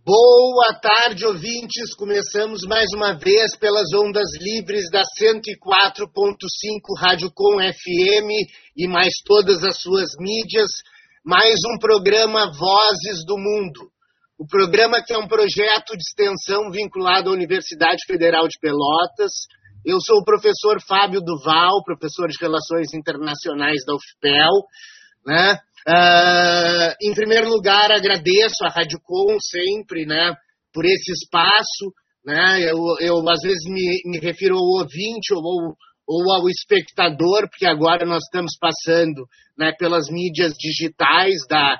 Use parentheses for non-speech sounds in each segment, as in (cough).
Boa tarde, ouvintes. Começamos mais uma vez pelas ondas livres da 104.5 Rádio Com FM e mais todas as suas mídias. Mais um programa Vozes do Mundo. O programa que é um projeto de extensão vinculado à Universidade Federal de Pelotas. Eu sou o professor Fábio Duval, professor de Relações Internacionais da UFPEL. Né? Uh, em primeiro lugar, agradeço a Rádio Com sempre, né, por esse espaço, né, eu, eu às vezes me, me refiro ao ouvinte ou, ou ao espectador, porque agora nós estamos passando, né, pelas mídias digitais da,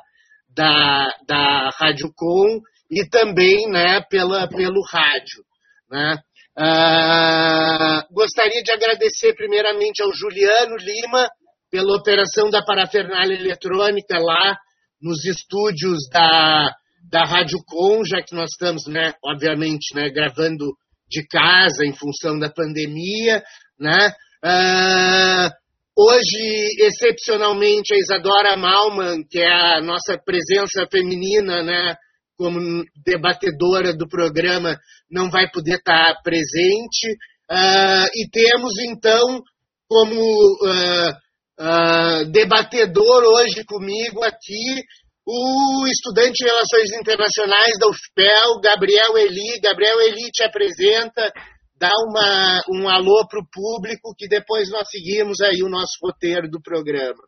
da, da Rádio Com e também, né, pela, pelo rádio, né. Uh, gostaria de agradecer primeiramente ao Juliano Lima, pela operação da parafernália eletrônica lá nos estúdios da, da Rádio Com, já que nós estamos, né, obviamente, né, gravando de casa em função da pandemia, né? Uh, hoje, excepcionalmente, a Isadora Malman, que é a nossa presença feminina, né, como debatedora do programa, não vai poder estar presente. Uh, e temos, então, como uh, uh, debatedor hoje comigo aqui, o estudante de Relações Internacionais da UFPEL, Gabriel Eli. Gabriel Eli te apresenta, dá uma, um alô para o público, que depois nós seguimos aí o nosso roteiro do programa.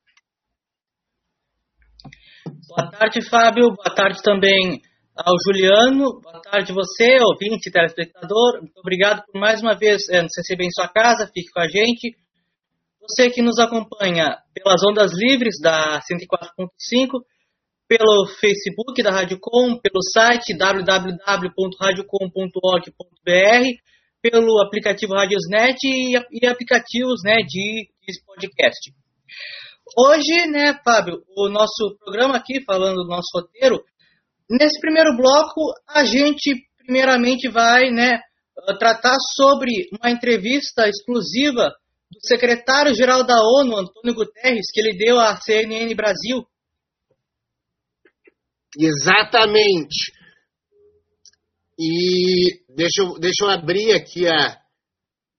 Boa tarde, Fábio. Boa tarde também ao Juliano. Boa tarde você, ouvinte, telespectador. Muito obrigado por mais uma vez é, nos receber em sua casa. Fique com a gente. Você que nos acompanha pelas ondas livres da 104.5, pelo Facebook da Rádio Com, pelo site www.radiocom.org.br, pelo aplicativo Radiosnet e, e aplicativos né, de, de podcast. Hoje, né, Fábio, o nosso programa aqui, falando do nosso roteiro, nesse primeiro bloco, a gente primeiramente vai né, tratar sobre uma entrevista exclusiva do secretário-geral da ONU, Antônio Guterres, que ele deu à CNN Brasil. Exatamente. E deixa eu, deixa eu abrir aqui a,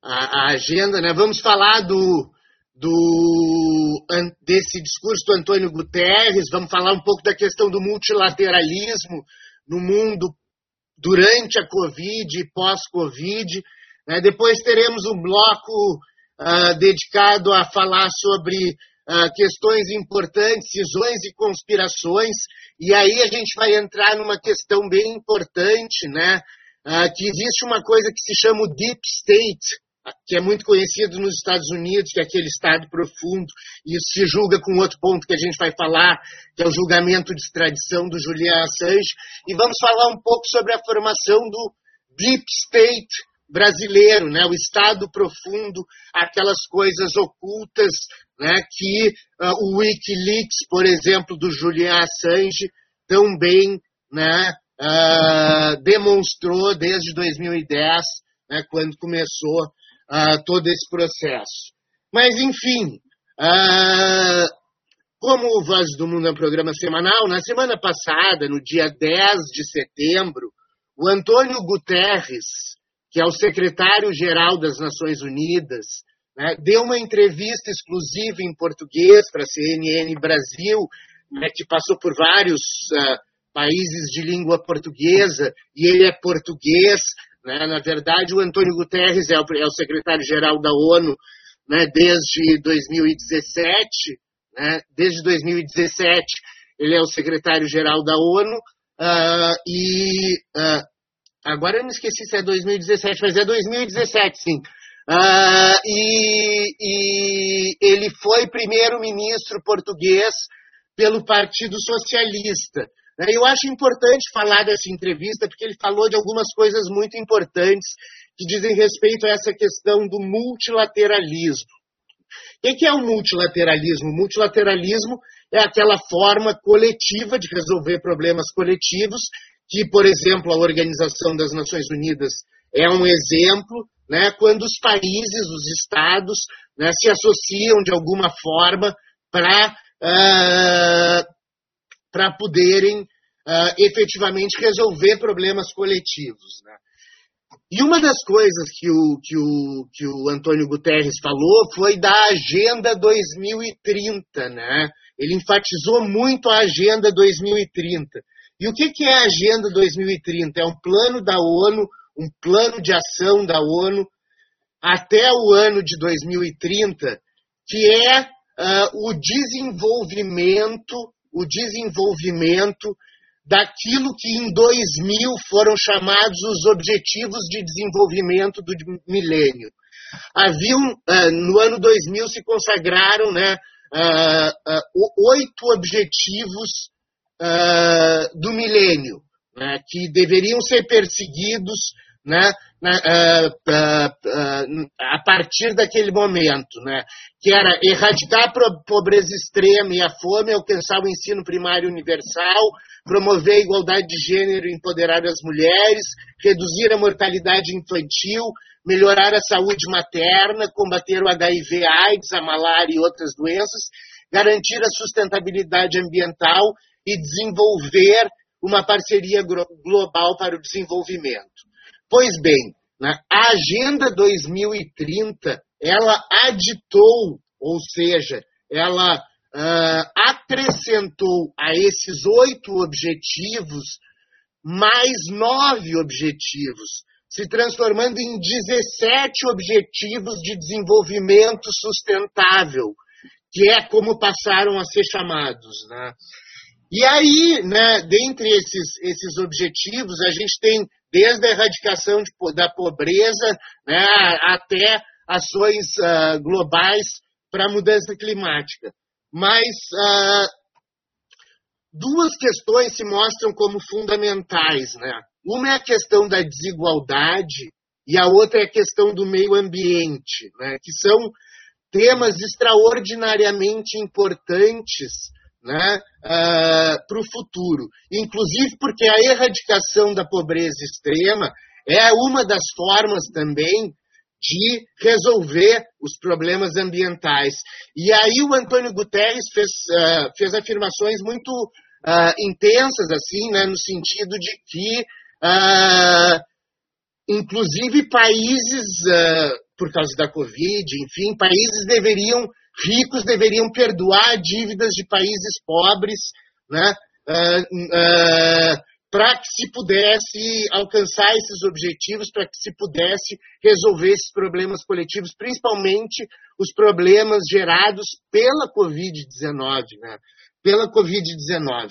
a, a agenda, né? Vamos falar do, do, desse discurso do Antônio Guterres, vamos falar um pouco da questão do multilateralismo no mundo durante a Covid e pós-Covid. Né? Depois teremos um bloco uh, dedicado a falar sobre uh, questões importantes, cisões e conspirações, e aí a gente vai entrar numa questão bem importante, né? Uh, que existe uma coisa que se chama o Deep State, que é muito conhecido nos Estados Unidos, que é aquele Estado profundo, e isso se julga com outro ponto que a gente vai falar, que é o julgamento de extradição do Julian Assange, e vamos falar um pouco sobre a formação do Deep State brasileiro, né? o Estado profundo, aquelas coisas ocultas né? que uh, o Wikileaks, por exemplo, do Julian Assange, também né? Uh, demonstrou desde 2010, né? quando começou uh, todo esse processo. Mas, enfim, como o Voz do Mundo é um programa semanal, na semana passada, no dia 10 de setembro, o Antônio Guterres, que é o secretário-geral das Nações Unidas, né, deu uma entrevista exclusiva em português para a CNN Brasil, né, que passou por vários uh, países de língua portuguesa, e ele é português. Né, na verdade, o Antônio Guterres é o, é o secretário-geral da ONU né, desde 2017. Né, desde 2017, ele é o secretário-geral da ONU. Uh, e uh, Agora eu me esqueci se é 2017, mas é 2017, sim. Uh, e, e ele foi primeiro-ministro português pelo Partido Socialista. Eu acho importante falar dessa entrevista, porque ele falou de algumas coisas muito importantes que dizem respeito a essa questão do multilateralismo. O que é o multilateralismo? O multilateralismo é aquela forma coletiva de resolver problemas coletivos que, por exemplo, a Organização das Nações Unidas é um exemplo, né, quando os países, os estados, né, se associam de alguma forma para uh, ah, para poderem uh, efetivamente resolver problemas coletivos. Né? E uma das coisas que o, que, o, que o Antônio Guterres falou foi da Agenda 2030. Né? Ele enfatizou muito a Agenda 2030. E o que, que é a Agenda 2030? É um plano da ONU, um plano de ação da ONU até o ano de 2030, que é uh, o desenvolvimento, o desenvolvimento daquilo que em 2000 foram chamados os Objetivos de Desenvolvimento do Milênio. Haviam, uh, no ano 2000 se consagraram né, uh, oito objetivos do milênio, né, que deveriam ser perseguidos né, uh, uh, uh, a partir daquele momento, né, que era erradicar a pobreza extrema e a fome, alcançar o ensino primário universal, promover a igualdade de gênero e empoderar as mulheres, reduzir a mortalidade infantil, melhorar a saúde materna, combater o HIV, AIDS, a malária e outras doenças, garantir a sustentabilidade ambiental e desenvolver uma parceria global para o desenvolvimento. Pois bem, a Agenda 2030, ela aditou, ou seja, ela uh, acrescentou a esses oito objetivos mais nove objetivos, se transformando em 17 objetivos de desenvolvimento sustentável, que é como passaram a ser chamados. Né? E aí, né, dentre esses, esses objetivos, a gente tem desde a erradicação de, da pobreza né, até ações uh, globais para a mudança climática. Mas uh, duas questões se mostram como fundamentais. Né? Uma é a questão da desigualdade e a outra é a questão do meio ambiente, né? que são temas extraordinariamente importantes né, uh, ah, para o futuro. Inclusive porque a erradicação da pobreza extrema é uma das formas também de resolver os problemas ambientais. E aí o Antônio Guterres fez, uh, fez afirmações muito uh, intensas, assim, né, no sentido de que, inclusive, países, por causa da Covid, enfim, países deveriam ricos deveriam perdoar dívidas de países pobres, né? Uh, uh, para que se pudesse alcançar esses objetivos, para que se pudesse resolver esses problemas coletivos, principalmente os problemas gerados pela Covid-19, né? Pela Covid-19.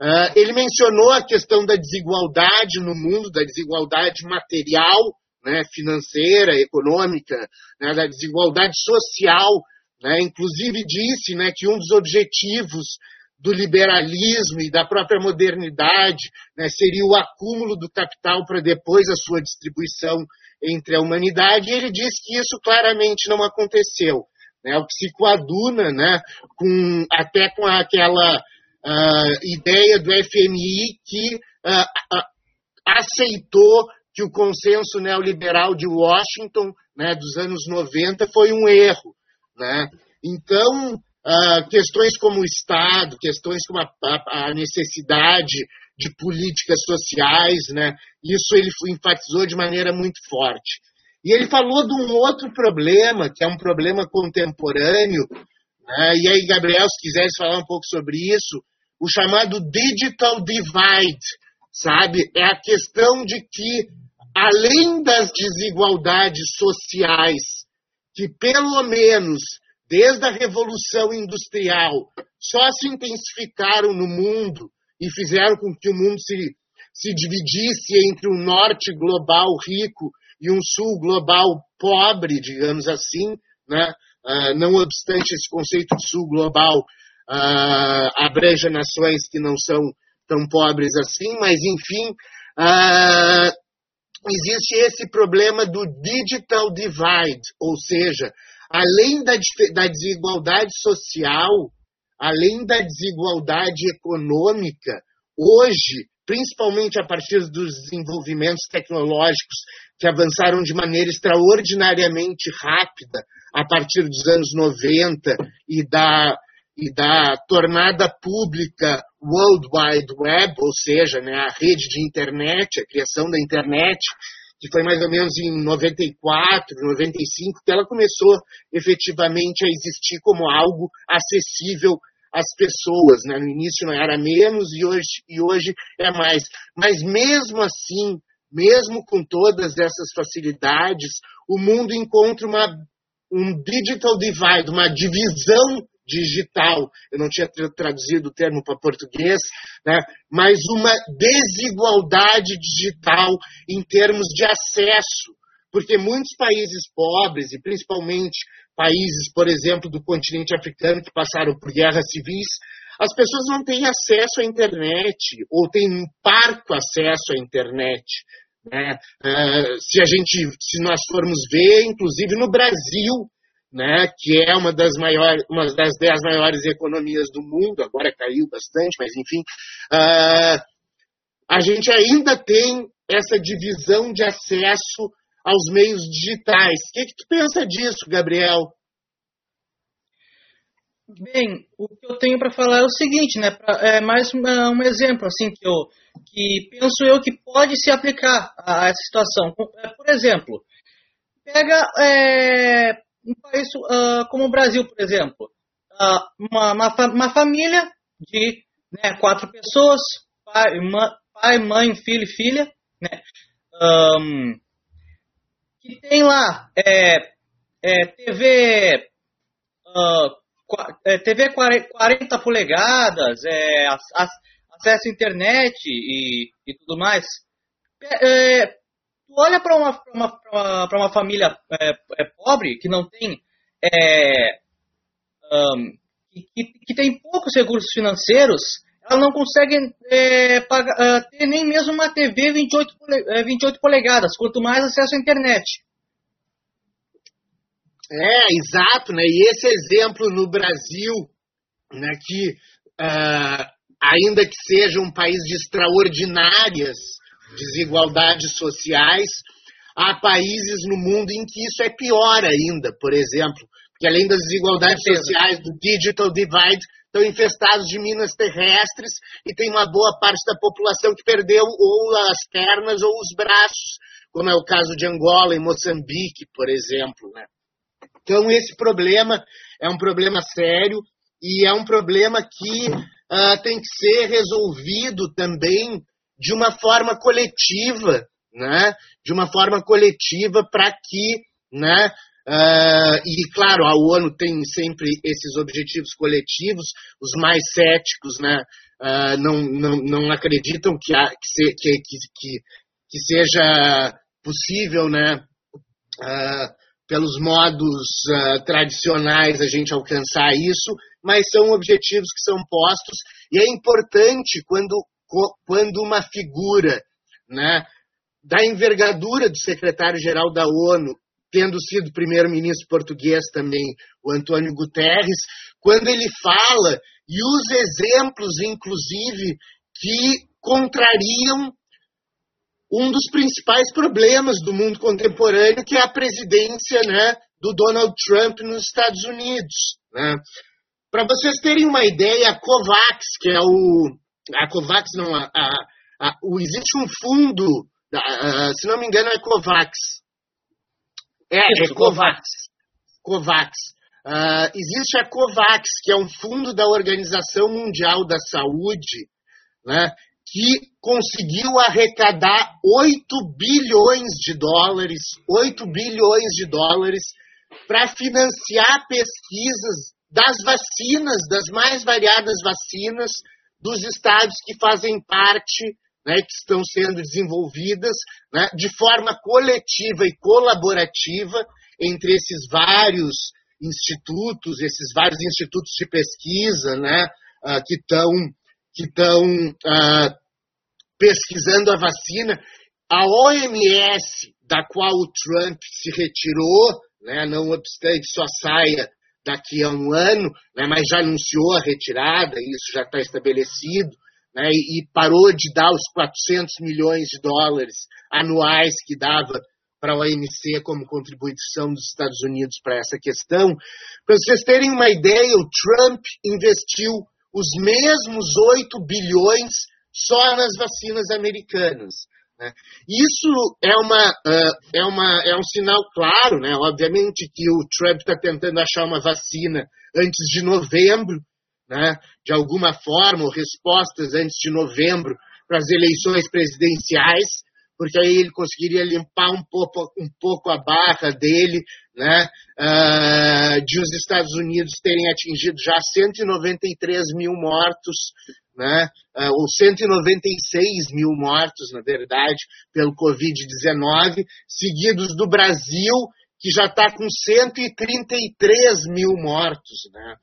Uh, ele mencionou a questão da desigualdade no mundo, da desigualdade material, né, financeira, econômica, né, da desigualdade social né? Inclusive disse né, que um dos objetivos do liberalismo e da própria modernidade né, seria o acúmulo do capital para depois a sua distribuição entre a humanidade, e ele disse que isso claramente não aconteceu. Né, o que se coaduna né, com, até com aquela uh, ideia do FMI que uh, uh, aceitou que o consenso neoliberal de Washington né, dos anos 90 foi um erro. Né? Então, uh, questões como o Estado, questões como a, a, a, necessidade de políticas sociais, né? isso ele enfatizou de maneira muito forte. E ele falou de um outro problema, que é um problema contemporâneo, né? e aí, Gabriel, se quiseres falar um pouco sobre isso, o chamado digital divide, sabe? É a questão de que, além das desigualdades sociais que, pelo menos desde a Revolução Industrial, só se intensificaram no mundo e fizeram com que o mundo se, se dividisse entre um norte global rico e um sul global pobre, digamos assim, né? Uh, não obstante esse conceito de sul global uh, abrange nações que não são tão pobres assim, mas enfim, uh, existe esse problema do digital divide, ou seja, além da, da desigualdade social, além da desigualdade econômica, hoje, principalmente a partir dos desenvolvimentos tecnológicos que avançaram de maneira extraordinariamente rápida a partir dos anos 90 e da, e da tornada pública World Wide Web, ou seja, né, a rede de internet, a criação da internet, que foi mais ou menos em 94, 95, que ela começou efetivamente a existir como algo acessível às pessoas. Né? No início não era menos e hoje, e hoje é mais. Mas mesmo assim, mesmo com todas essas facilidades, o mundo encontra uma, um digital divide, uma divisão digital, eu não tinha traduzido o termo para português, né? mas uma desigualdade digital em termos de acesso, porque muitos países pobres, e principalmente países, por exemplo, do continente africano, que passaram por guerras civis, as pessoas não têm acesso à internet, ou têm um parco acesso à internet. Né? Uh, se a gente, se nós formos ver, inclusive no Brasil, né, que é uma das maiores, uma das dez maiores economias do mundo, agora caiu bastante, mas enfim, uh, a gente ainda tem essa divisão de acesso aos meios digitais. O que, que tu pensa disso, Gabriel? Bem, o que eu tenho para falar é o seguinte, né? É mais um exemplo assim que eu que penso eu que pode se aplicar a, a essa situação. É, por exemplo, pega é, um país uh, como o Brasil, por exemplo, uh, uma, uma, uma, família de né, quatro pessoas, pai, pai, mãe, filho e filha, né, um, que tem lá é, é, TV, uh, é, TV 40 polegadas, é, acesso à internet e, e tudo mais. É, olha para uma, uma, uma, família é, é, pobre, que não tem. É, um, que, que, tem poucos recursos financeiros, ela não consegue é, pagar, uh, ter nem mesmo uma TV 28, 28 polegadas, quanto mais acesso à internet. É, exato, né? E esse exemplo no Brasil, né, que uh, ainda que seja um país de extraordinárias desigualdades sociais. Há países no mundo em que isso é pior ainda, por exemplo, porque além das desigualdades sociais do digital divide, estão infestados de minas terrestres e tem uma boa parte da população que perdeu ou as pernas ou os braços, como é o caso de Angola e Moçambique, por exemplo. Né? Então, esse problema é um problema sério e é um problema que uh, tem que ser resolvido também de uma forma coletiva, né? De uma forma coletiva para que, né? Uh, e claro, a ONU tem sempre esses objetivos coletivos. Os mais céticos, né? Uh, não, não, não acreditam que, há, que, se, que, que, que, seja possível, né? Uh, pelos modos tradicionais a gente alcançar isso, mas são objetivos que são postos e é importante quando quando uma figura né, da envergadura do secretário-geral da ONU, tendo sido primeiro-ministro português também, o Antônio Guterres, quando ele fala e usa exemplos, inclusive, que contrariam um dos principais problemas do mundo contemporâneo, que é a presidência né, do Donald Trump nos Estados Unidos. Né? Para vocês terem uma ideia, a COVAX, que é o a COVAX não, a, a, a, o, existe um fundo, se não me engano é COVAX. É, é COVAX. COVAX. Uh, existe a COVAX, que é um fundo da Organização Mundial da Saúde, né, que conseguiu arrecadar 8 bilhões de dólares, 8 bilhões de dólares, para financiar pesquisas das vacinas, das mais variadas vacinas, dos estados que fazem parte, né, que estão sendo desenvolvidas né, de forma coletiva e colaborativa entre esses vários institutos, esses vários institutos de pesquisa né, uh, que estão que uh, pesquisando a vacina. A OMS, da qual o Trump se retirou, né, não obstante só saia daqui a um ano, né, mas já anunciou a retirada, isso já está estabelecido, né, e, parou de dar os 400 milhões de dólares anuais que dava para a OMC como contribuição dos Estados Unidos para essa questão. Para vocês terem uma ideia, o Trump investiu os mesmos 8 bilhões só nas vacinas americanas. Né? Isso é, uma, uh, é, uma, é um sinal claro, né? obviamente, que o Trump está tentando achar uma vacina antes de novembro, né? de alguma forma, ou respostas antes de novembro para as eleições presidenciais, porque aí ele conseguiria limpar um pouco, um pouco a barra dele, né, uh, de os Estados Unidos terem atingido já 193 mil mortos, né, uh, ou 196 mil mortos, na verdade, pelo Covid-19, seguidos do Brasil, que já está com 133 mil mortos, né,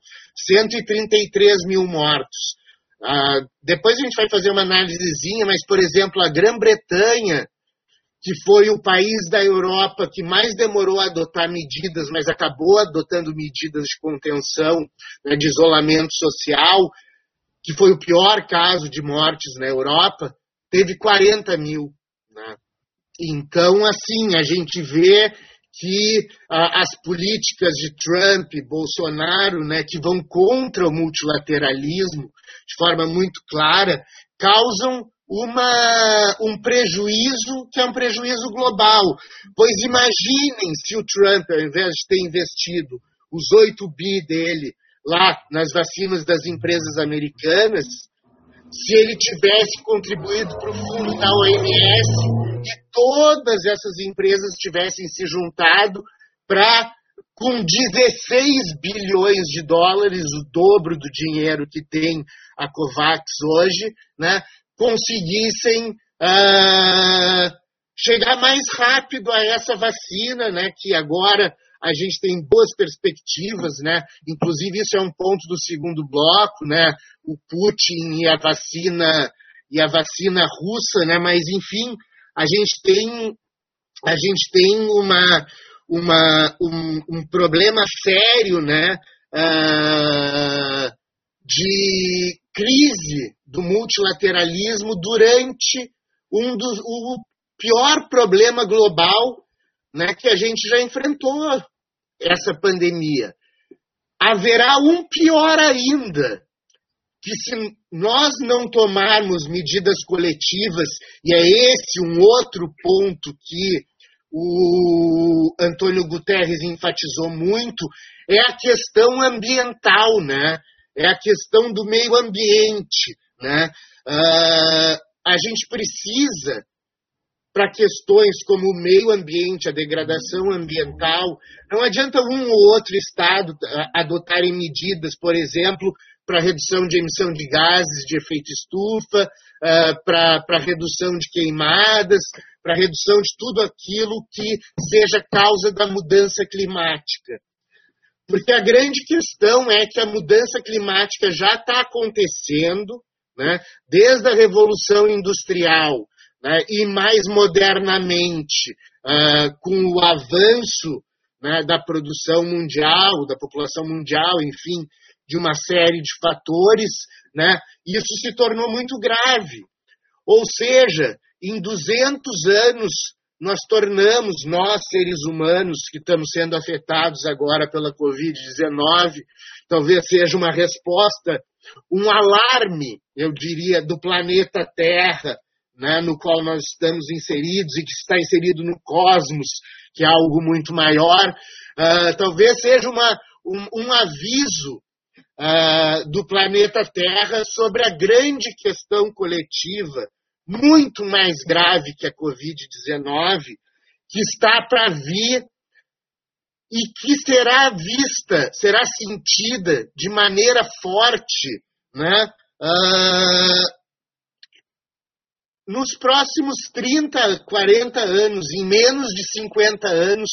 133 mil mortos. Uh, depois a gente vai fazer uma análisezinha, mas, por exemplo, a Grã-Bretanha, que foi o país da Europa que mais demorou a adotar medidas, mas acabou adotando medidas de contenção, né, de isolamento social, que foi o pior caso de mortes na Europa, teve 40 mil. Né? Então, assim, a gente vê que ah, as políticas de Trump, Bolsonaro, né, que vão contra o multilateralismo de forma muito clara, causam uma, um prejuízo que é um prejuízo global. Pois imaginem se o Trump, ao invés de ter investido os 8 bi dele lá nas vacinas das empresas americanas, se ele tivesse contribuído para o fundo da OMS e todas essas empresas tivessem se juntado para, com 16 bilhões de dólares, o dobro do dinheiro que tem a COVAX hoje, né, conseguissem uh, chegar mais rápido a essa vacina, né, que agora a gente tem boas perspectivas, né? Inclusive isso é um ponto do segundo bloco, né? O Putin e a vacina e a vacina russa, né? Mas enfim, a gente tem a gente tem uma, uma um, um problema sério, né? Uh, de crise do multilateralismo durante um dos, o pior problema global né, que a gente já enfrentou essa pandemia. Haverá um pior ainda, que se nós não tomarmos medidas coletivas, e é esse um outro ponto que o Antônio Guterres enfatizou muito, é a questão ambiental, né? é a questão do meio ambiente. Né? Uh, a gente precisa, para questões como o meio ambiente, a degradação ambiental, não adianta um ou outro Estado adotarem medidas, por exemplo, para redução de emissão de gases de efeito estufa, uh, para redução de queimadas, para redução de tudo aquilo que seja causa da mudança climática. Porque a grande questão é que a mudança climática já está acontecendo, né, desde a Revolução Industrial né, e mais modernamente, uh, com o avanço né, da produção mundial, da população mundial, enfim, de uma série de fatores, né, isso se tornou muito grave. Ou seja, em 200 anos nós tornamos, nós seres humanos que estamos sendo afetados agora pela Covid-19, talvez seja uma resposta, um alarme, eu diria, do planeta Terra, né, no qual nós estamos inseridos e que está inserido no cosmos, que é algo muito maior, uh, talvez seja uma, um, um aviso uh, do planeta Terra sobre a grande questão coletiva muito mais grave que a Covid-19, que está para vir e que será vista, será sentida de maneira forte né? Uh, nos próximos 30, 40 anos, em menos de 50 anos,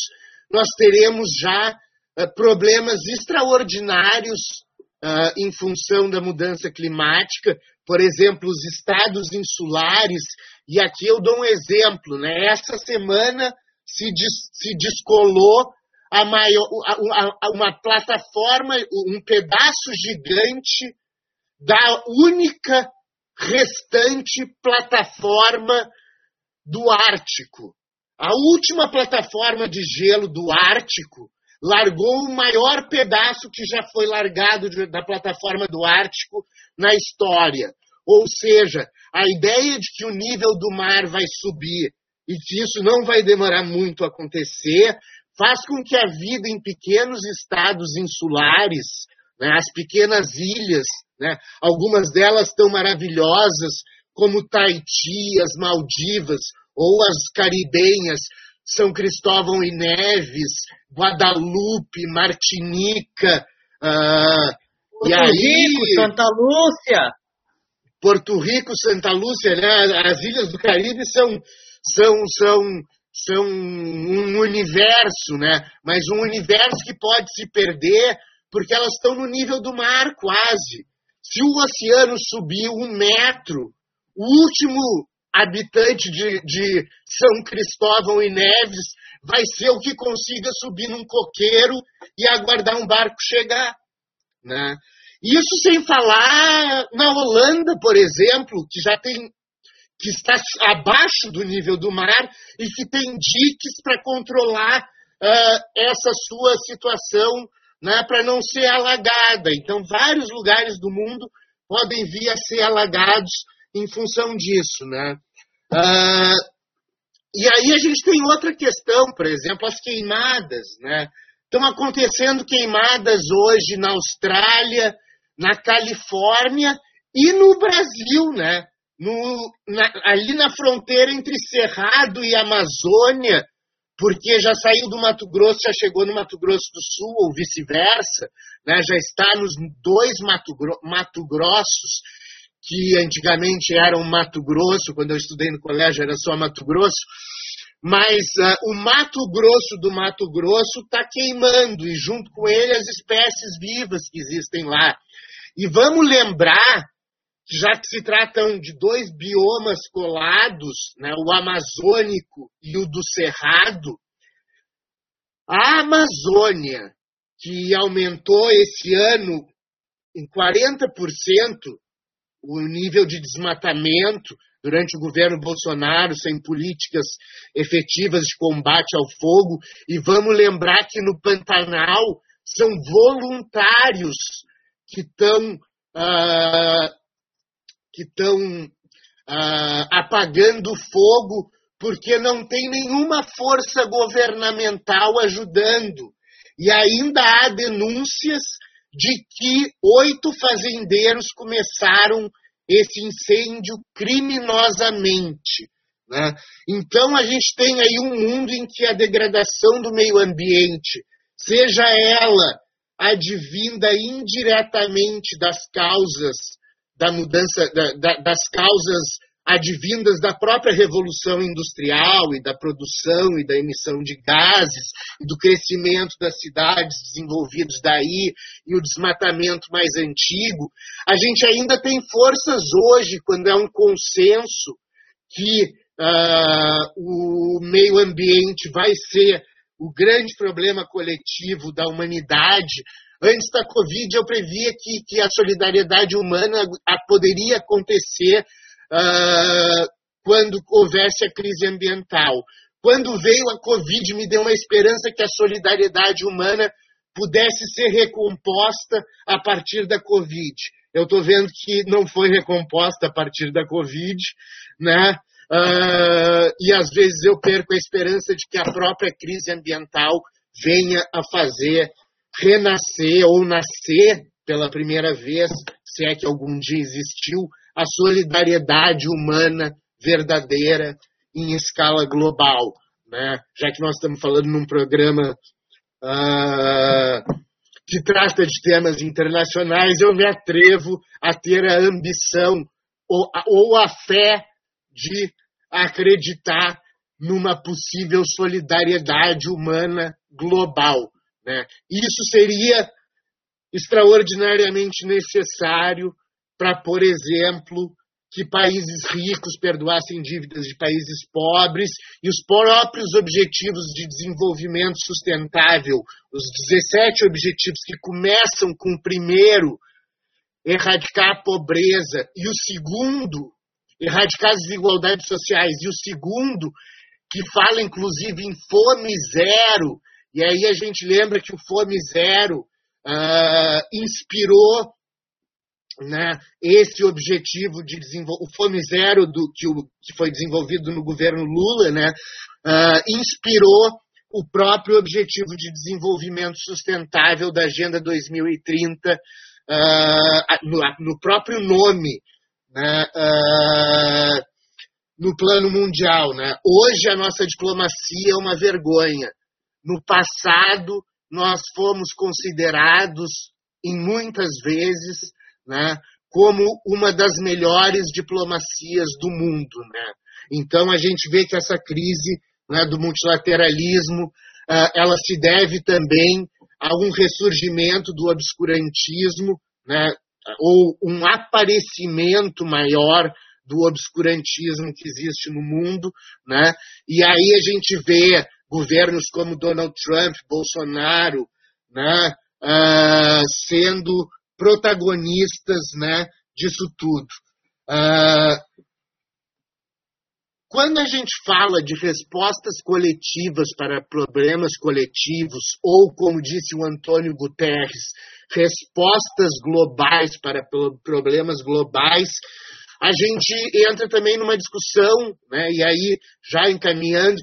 nós teremos já uh, problemas extraordinários uh, em função da mudança climática, por exemplo, os estados insulares, e aqui eu dou um exemplo, né? Essa semana se, des, se descolou a maior, a, a, uma plataforma, um pedaço gigante da única restante plataforma do Ártico. A última plataforma de gelo do Ártico largou o maior pedaço que já foi largado da plataforma do Ártico na história. Ou seja, a ideia de que o nível do mar vai subir e que isso não vai demorar muito a acontecer faz com que a vida em pequenos estados insulares, né, as pequenas ilhas, né, algumas delas tão maravilhosas como Tahiti, as Maldivas ou as caribenhas, São Cristóvão e Neves, Guadalupe, Martinica, uh, Porto e aí, Rico, Santa Lúcia. Porto Rico, Santa Lúcia, né? as ilhas do Caribe são, são, são, são um universo, né? mas um universo que pode se perder porque elas estão no nível do mar quase. Se o oceano subir um metro, o último habitante de, de São Cristóvão e Neves vai ser o que consiga subir num coqueiro e aguardar um barco chegar. Né? Isso sem falar na Holanda, por exemplo, que já tem que está abaixo do nível do mar e que tem diques para controlar uh, essa sua situação né, para não ser alagada. Então, vários lugares do mundo podem vir a ser alagados em função disso. Né? Uh, e aí a gente tem outra questão, por exemplo, as queimadas. Né? Estão acontecendo queimadas hoje na Austrália, na Califórnia e no Brasil, né? No, na, ali na fronteira entre Cerrado e Amazônia, porque já saiu do Mato Grosso, já chegou no Mato Grosso do Sul, ou vice-versa, né? já está nos dois Mato, Mato Grossos, que antigamente eram Mato Grosso, quando eu estudei no colégio era só Mato Grosso, mas uh, o Mato Grosso do Mato Grosso está queimando, e junto com ele as espécies vivas que existem lá. E vamos lembrar, já que se tratam de dois biomas colados, né, o amazônico e o do cerrado, a Amazônia, que aumentou esse ano em 40% o nível de desmatamento durante o governo Bolsonaro, sem políticas efetivas de combate ao fogo. E vamos lembrar que no Pantanal são voluntários que estão uh, que estão uh, apagando fogo porque não tem nenhuma força governamental ajudando. E ainda há denúncias de que oito fazendeiros começaram esse incêndio criminosamente. Né? Então a gente tem aí um mundo em que a degradação do meio ambiente, seja ela advinda indiretamente das causas da mudança, da, da, das causas advindas da própria revolução industrial e da produção e da emissão de gases e do crescimento das cidades desenvolvidas daí e o desmatamento mais antigo, a gente ainda tem forças hoje quando é um consenso que uh, o meio ambiente vai ser o grande problema coletivo da humanidade. Antes da Covid, eu previa que, que a solidariedade humana poderia acontecer uh, quando houvesse a crise ambiental. Quando veio a Covid, me deu uma esperança que a solidariedade humana pudesse ser recomposta a partir da Covid. Eu estou vendo que não foi recomposta a partir da Covid, né? Uh, e às vezes eu perco a esperança de que a própria crise ambiental venha a fazer renascer ou nascer pela primeira vez, se é que algum dia existiu, a solidariedade humana verdadeira em escala global. Né? Já que nós estamos falando num programa uh, que trata de temas internacionais, eu me atrevo a ter a ambição ou, ou a fé de acreditar numa possível solidariedade humana global. Né? Isso seria extraordinariamente necessário para, por exemplo, que países ricos perdoassem dívidas de países pobres e os próprios objetivos de desenvolvimento sustentável, os 17 objetivos que começam com o primeiro, erradicar a pobreza, e o segundo, erradicar as desigualdades sociais, e o segundo, que fala inclusive em fome zero, e aí a gente lembra que o Fome Zero uh, inspirou né, esse objetivo de desenvolver, o Fome Zero do, que, o, que foi desenvolvido no governo Lula, né, uh, inspirou o próprio Objetivo de Desenvolvimento Sustentável da Agenda 2030 uh, no, no, próprio nome, né, uh, no plano mundial. Né? Hoje a nossa diplomacia é uma vergonha. No passado, nós fomos considerados, em muitas vezes, né, como uma das melhores diplomacias do mundo. Né? Então, a gente vê que essa crise né, do multilateralismo uh, ela se deve também a um ressurgimento do obscurantismo, né, ou um aparecimento maior do obscurantismo que existe no mundo, né? E aí a gente vê governos como Donald Trump, Bolsonaro, né, uh, sendo protagonistas né, disso tudo. Uh, quando a gente fala de respostas coletivas para problemas coletivos, ou, como disse o Antônio Guterres, respostas globais para problemas globais, a gente entra também numa discussão, né, e aí já encaminhando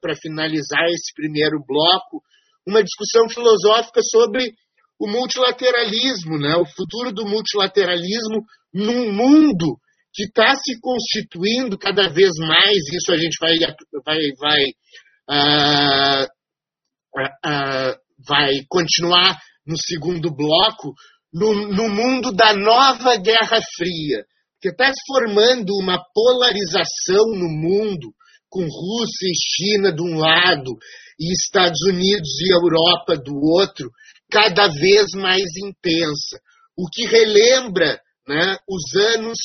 para finalizar esse primeiro bloco, uma discussão filosófica sobre o multilateralismo, né, o futuro do multilateralismo num mundo que está se constituindo cada vez mais, isso a gente vai, vai, vai, uh, uh, vai continuar no segundo bloco, no, no mundo da nova Guerra Fria que está formando uma polarização no mundo, com Rússia e China de um lado e Estados Unidos e Europa do outro, cada vez mais intensa, o que relembra né, os anos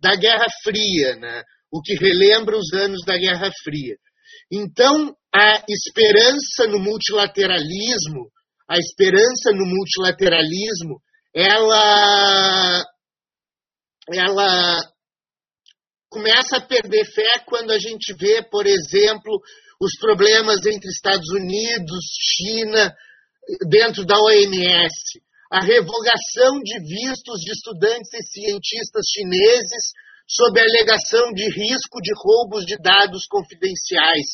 da Guerra Fria, né, o que relembra os anos da Guerra Fria. Então, a esperança no multilateralismo, a esperança no multilateralismo, ela ela começa a perder fé quando a gente vê, por exemplo, os problemas entre Estados Unidos, China, dentro da OMS, a revogação de vistos de estudantes e cientistas chineses sob a alegação de risco de roubos de dados confidenciais,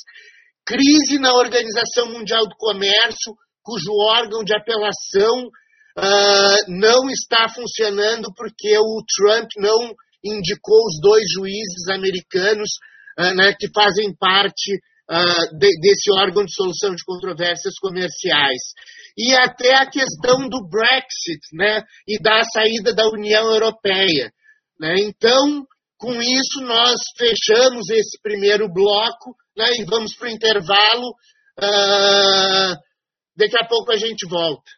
crise na Organização Mundial do Comércio, cujo órgão de apelação uh, não está funcionando porque o Trump não indicou os dois juízes americanos uh, né, que fazem parte uh, de, desse órgão de solução de controvérsias comerciais. E até a questão do Brexit né, e da saída da União Europeia. Né? Então, com isso, nós fechamos esse primeiro bloco né, e vamos para o intervalo. Uh, daqui a pouco a gente volta.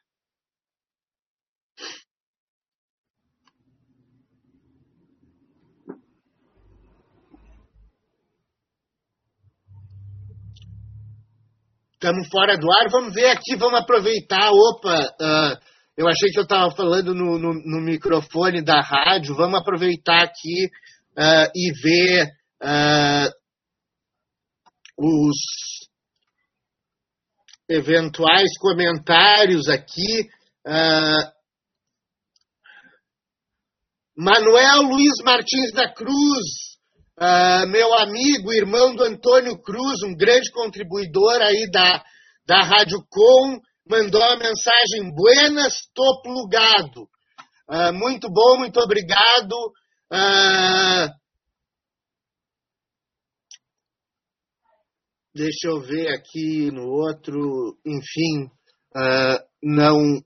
Estamos fora do ar. Vamos ver aqui, vamos aproveitar. Opa, uh, eu achei que eu estava falando no, no, no, microfone da rádio. Vamos aproveitar aqui uh, e ver uh, os eventuais comentários aqui. Manuel Luiz Martins da Cruz, Uh, meu amigo, irmão do Antônio Cruz, um grande contribuidor aí da, da Rádio Com, mandou a mensagem: Buenas, tô plugado. Uh, muito bom, muito obrigado. Uh, deixa eu ver aqui no outro, enfim, não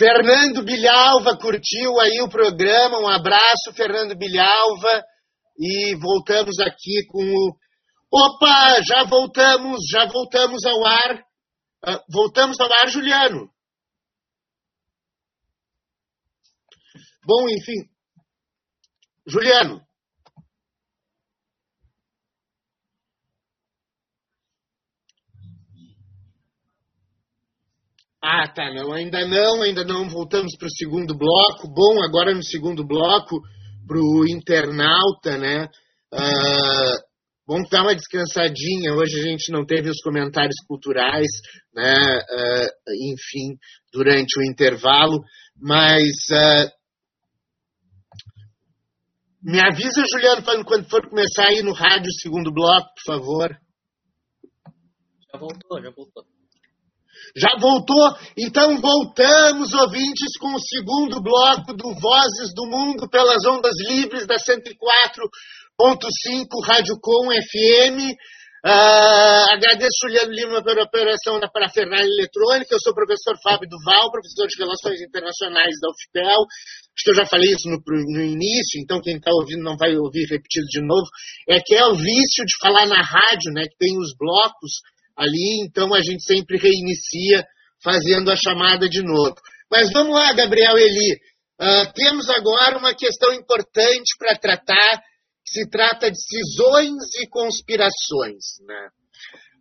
Fernando Bilhalva curtiu aí o programa. Um abraço, Fernando Bilhalva. E voltamos aqui com o. Opa, já voltamos, já voltamos ao ar. Uh, voltamos ao ar, Juliano. Bom, enfim. Juliano. Ah, tá, não, ainda não, ainda não. Voltamos para o segundo bloco. Bom, agora no segundo bloco, para o internauta, né? Uh, vamos dar uma descansadinha. Hoje a gente não teve os comentários culturais, né? Uh, enfim, durante o intervalo, mas uh, me avisa, Juliano, quando for começar aí no rádio, segundo bloco, por favor. Já voltou, já voltou. Já voltou? Então voltamos, ouvintes, com o segundo bloco do Vozes do Mundo pelas ondas livres da 104.5 Rádio Com FM. Uh, agradeço Juliano Lima pela operação da parafernália eletrônica. Eu sou o professor Fábio Duval, professor de Relações Internacionais da UFPEL. Acho que eu já falei isso no, no início, então quem está ouvindo não vai ouvir repetido de novo. É que é o vício de falar na rádio, né, que tem os blocos ali, então a gente sempre reinicia fazendo a chamada de novo. Mas vamos lá, Gabriel Eli. Uh, temos agora uma questão importante para tratar se trata de cisões e conspirações. Né?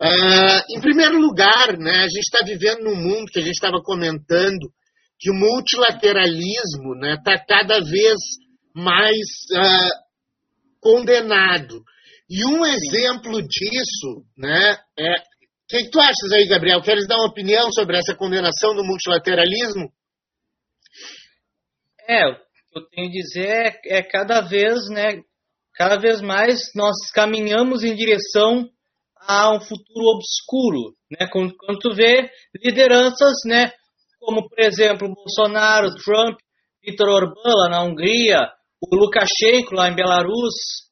Uh, em primeiro lugar, né, a gente está vivendo num mundo que a gente estava comentando que o multilateralismo está né, tá cada vez mais uh, condenado. E um exemplo disso né, é. O que, que tu achas aí, Gabriel? Queres dar uma opinião sobre essa condenação do multilateralismo? É, o que eu tenho a dizer é, é cada vez né, cada vez mais nós caminhamos em direção a um futuro obscuro, né? Quando, quando tu vê lideranças, né? Como por exemplo Bolsonaro, Trump, Viktor Orbán lá na Hungria, o Lukashenko lá em Belarus?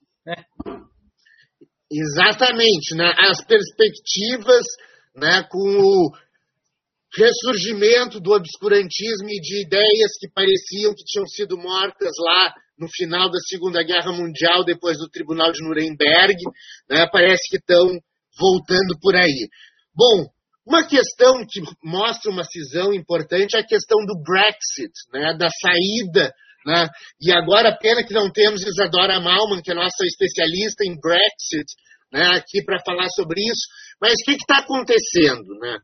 Exatamente, né? As perspectivas, né? Com o ressurgimento do obscurantismo e de ideias que pareciam que tinham sido mortas lá no final da Segunda Guerra Mundial, depois do Tribunal de Nuremberg, né, parece que estão voltando por aí. Bom, uma questão que mostra uma cisão importante é a questão do Brexit, né, da saída. Né, e agora, pena que não temos Isadora Malman, que é nossa especialista em Brexit, né, aqui para falar sobre isso. Mas o que está acontecendo? Né?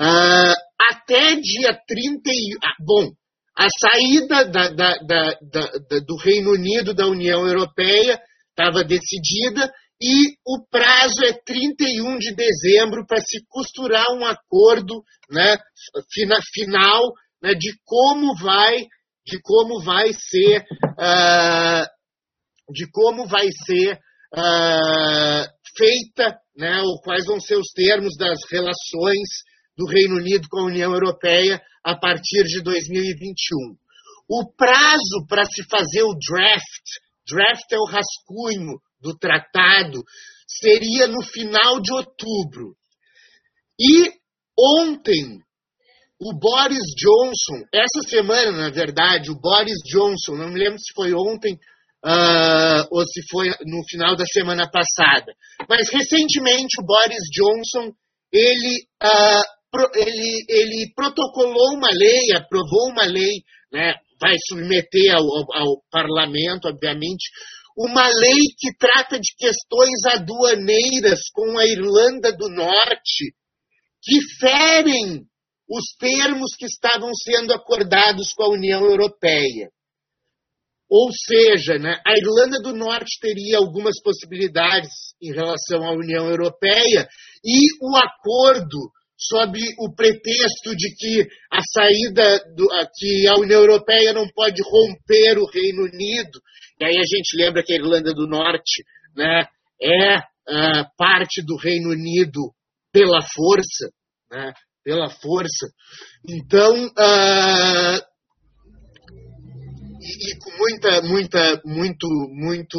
Uh, até dia 31. Ah, bom, a saída da, da, da, do Reino Unido da União Europeia estava decidida e o prazo é 31 de dezembro para se costurar um acordo né, final né, de como vai de como vai ser uh, de como vai ser uh, feita né, ou quais vão ser os termos das relações do Reino Unido com a União Europeia a partir de 2021. O prazo para se fazer o draft, draft é o rascunho do tratado, seria no final de outubro. E ontem, o Boris Johnson, essa semana, na verdade, o Boris Johnson, não me lembro se foi ontem uh, ou se foi no final da semana passada, mas recentemente o Boris Johnson ele uh, ele, ele protocolou uma lei, aprovou uma lei, né, vai submeter ao, ao, ao parlamento, obviamente, uma lei que trata de questões aduaneiras com a Irlanda do Norte, que ferem os termos que estavam sendo acordados com a União Europeia. Ou seja, né, a Irlanda do Norte teria algumas possibilidades em relação à União Europeia e o acordo sob o pretexto de que a saída, do, que a União Europeia não pode romper o Reino Unido. E aí a gente lembra que a Irlanda do Norte né, é uh, parte do Reino Unido pela força, né, pela força. Então, uh, e, e, com muita, muita, muito, muito,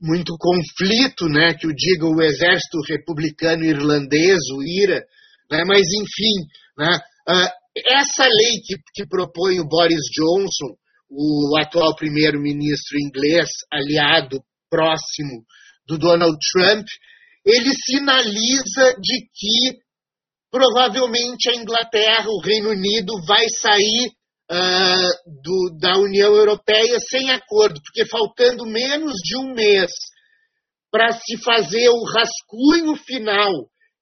muito conflito, né, que o diga o exército republicano irlandês, o IRA, né? Mas, enfim, né? Uh, essa lei que, que propõe o Boris Johnson, o atual primeiro-ministro inglês, aliado próximo do Donald Trump, ele sinaliza de que provavelmente a Inglaterra, o Reino Unido, vai sair uh, do, da União Europeia sem acordo, porque faltando menos de um mês para se fazer o rascunho final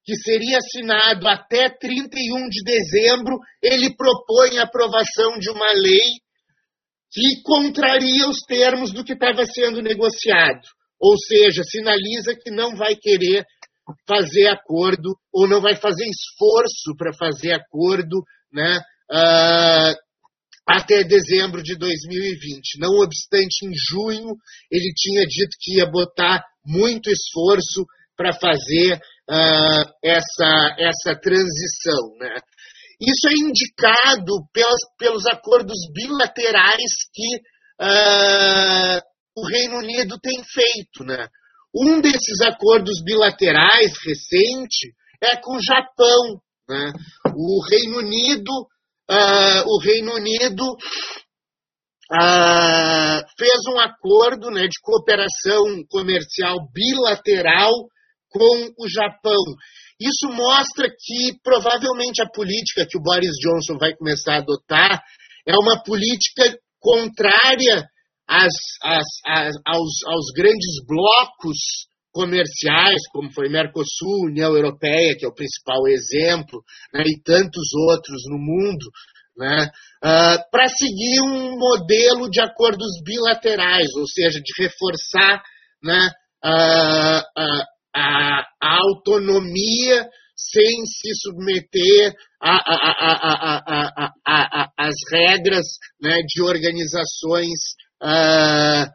que seria assinado até 31 de dezembro, ele propõe a aprovação de uma lei que contraria os termos do que estava sendo negociado. Ou seja, sinaliza que não vai querer fazer acordo ou não vai fazer esforço para fazer acordo né, uh, até dezembro de 2020. Não obstante, em junho, ele tinha dito que ia botar muito esforço para fazer uh, essa, essa transição. Né? Isso é indicado pelas, pelos acordos bilaterais que uh, o Reino Unido tem feito. Né? Um desses acordos bilaterais recente é com o Japão. Né? O Reino Unido, uh, o Reino Unido uh, fez um acordo né, de cooperação comercial bilateral com o Japão. Isso mostra que provavelmente a política que o Boris Johnson vai começar a adotar é uma política contrária aos, aos grandes blocos comerciais, como foi Mercosul, União Europeia, que é o principal exemplo, né, e tantos outros no mundo, né, uh, para seguir um modelo de acordos bilaterais, ou seja, de reforçar né, uh, uh, a, a autonomia sem se submeter às regras né, de organizações uh,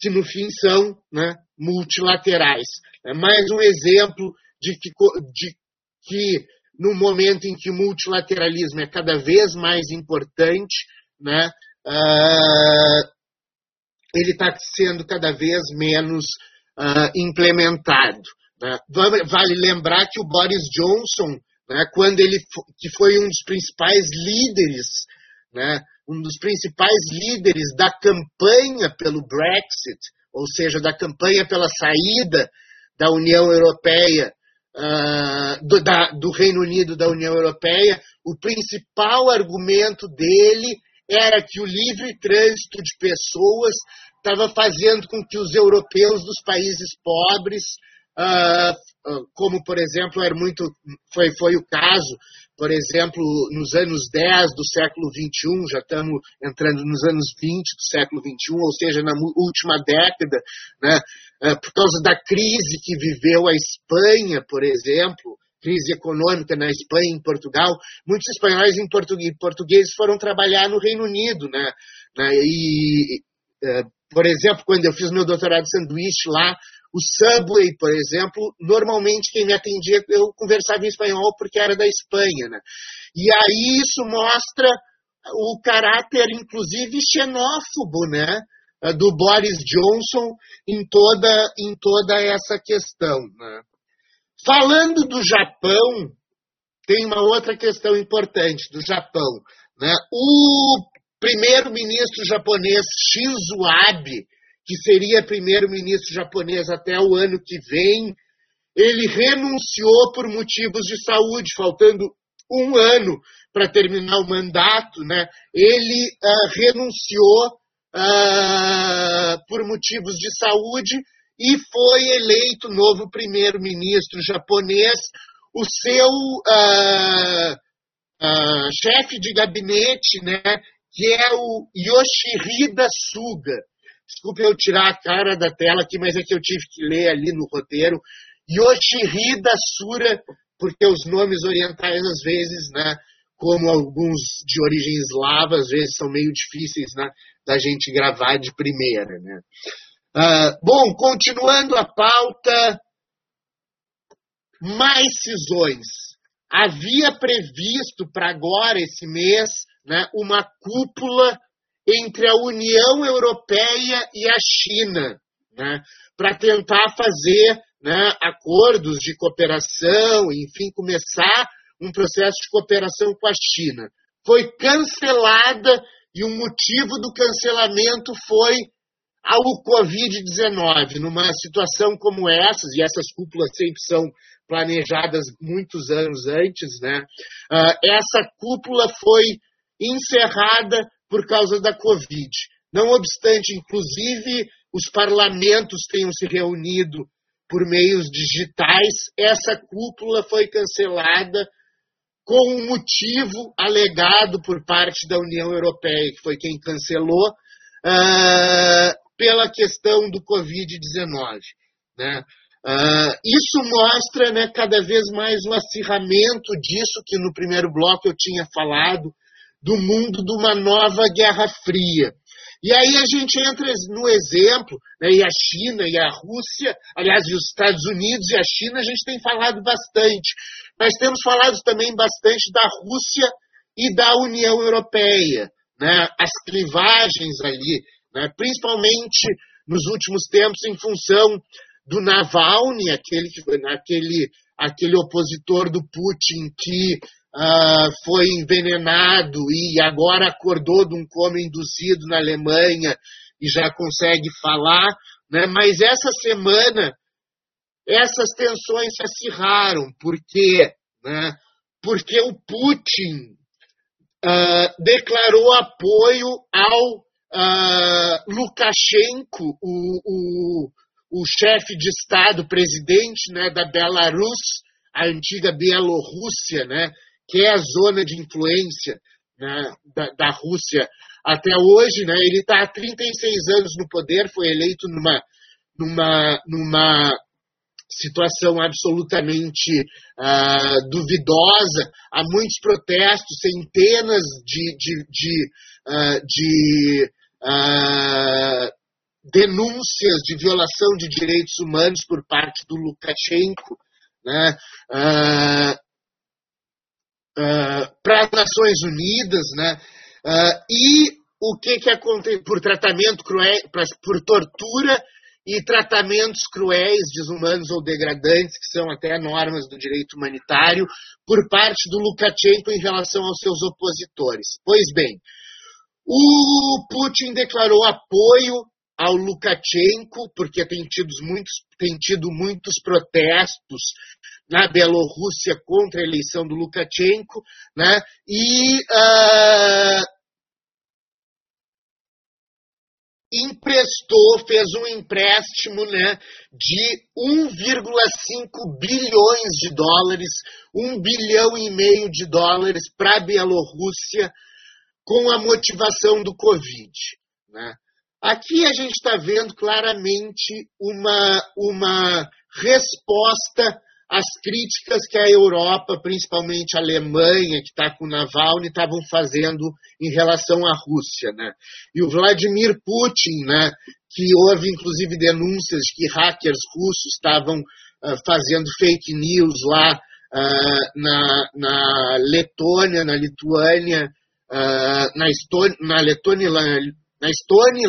que, no fim, são né, multilaterais. É mais um exemplo de que, de que, no momento em que o multilateralismo é cada vez mais importante, né, uh, ele está sendo cada vez menos uh, implementado. Né? Vale lembrar que o Boris Johnson, né, quando ele que foi um dos principais líderes, né, um dos principais líderes da campanha pelo Brexit, ou seja, da campanha pela saída da União Europeia, uh, do, da, do Reino Unido da União Europeia, o principal argumento dele era que o livre trânsito de pessoas estava fazendo com que os europeus dos países pobres, como por exemplo era muito, foi, foi o caso, por exemplo, nos anos 10 do século 21, já estamos entrando nos anos 20 do século 21, ou seja, na última década, né, uh, por causa da crise que viveu a Espanha, por exemplo, crise econômica na Espanha e em Portugal, muitos espanhóis e portugueses foram trabalhar no Reino Unido, né? né e, por exemplo, quando eu fiz meu doutorado de sanduíche lá, o Subway, por exemplo, normalmente quem me atendia, eu conversava em espanhol porque era da Espanha. Né? E aí isso mostra o caráter, inclusive, xenófobo né? do Boris Johnson em toda, em toda essa questão. Né? Falando do Japão, tem uma outra questão importante do Japão. Né? O primeiro-ministro japonês Shinzo Abe, que seria primeiro-ministro japonês até o ano que vem, ele renunciou por motivos de saúde, faltando um ano para terminar o mandato, né? Ele uh, renunciou uh, por motivos de saúde e foi eleito novo primeiro-ministro japonês. O seu uh, chefe de gabinete, né, que é o Yoshihida Suga. Desculpe eu tirar a cara da tela aqui, mas é que eu tive que ler ali no roteiro. Yoshihida Sura, porque os nomes orientais, às vezes, né, como alguns de origem eslava, às vezes são meio difíceis né, da gente gravar de primeira. Né? Uh, bom, continuando a pauta, mais cisões. Havia previsto para agora, esse mês, né, uma cúpula entre a União Europeia e a China, né, para tentar fazer né, acordos de cooperação, enfim, começar um processo de cooperação com a China. Foi cancelada e o motivo do cancelamento foi ao Covid-19. Numa situação como essa, e essas cúpulas sempre são planejadas muitos anos antes, né, uh, essa cúpula foi encerrada por causa da Covid. Não obstante, inclusive, os parlamentos tenham se reunido por meios digitais. Essa cúpula foi cancelada com um motivo alegado por parte da União Europeia, que foi quem cancelou, uh, pela questão do Covid-19. Né? Uh, isso mostra né, cada vez mais o acirramento disso que no primeiro bloco eu tinha falado, do mundo de uma nova Guerra Fria. E aí a gente entra no exemplo, né, e a China e a Rússia, aliás, e os Estados Unidos e a China, a gente tem falado bastante. Mas temos falado também bastante da Rússia e da União Europeia, né, as clivagens ali, né, principalmente nos últimos tempos em função do Navalny, aquele, aquele, aquele opositor do Putin que uh, foi envenenado e agora acordou de um coma induzido na Alemanha e já consegue falar, né? mas essa semana essas tensões se acirraram. Por quê? Né? Porque o Putin uh, declarou apoio ao uh, Lukashenko, o, o, o chefe de Estado, presidente né, da Belarus, a antiga Bielorrússia, né, que é a zona de influência né, da, da, Rússia até hoje. Né, ele está há 36 anos no poder, foi eleito numa, numa, numa situação absolutamente uh, duvidosa. Há muitos protestos, centenas de, de, de, uh, de uh, denúncias de violação de direitos humanos por parte do Lukashenko. Né? Uh, para as Nações Unidas, né? Uh, e o que, que acontece por tratamento cruel, por tortura e tratamentos cruéis, desumanos ou degradantes, que são até normas do direito humanitário, por parte do Lukashenko em relação aos seus opositores. Pois bem, o Putin declarou apoio ao Lukashenko, porque tem tido muitos, tem tido muitos protestos na Bielorrússia contra a eleição do Lukashenko, né? e uh, emprestou, fez um empréstimo né, de 1,5 bilhões de dólares, 1 bilhão e meio de dólares para a Bielorrússia com a motivação do Covid. Né? Aqui a gente está vendo claramente uma, uma resposta às críticas que a Europa, principalmente a Alemanha, que está com o Navalny, estavam fazendo em relação à Rússia. Né? E o Vladimir Putin, né, que houve inclusive denúncias de que hackers russos estavam uh, fazendo fake news lá uh, na, na Letônia, na Lituânia, uh, na, Estônia, na Letônia na Estônia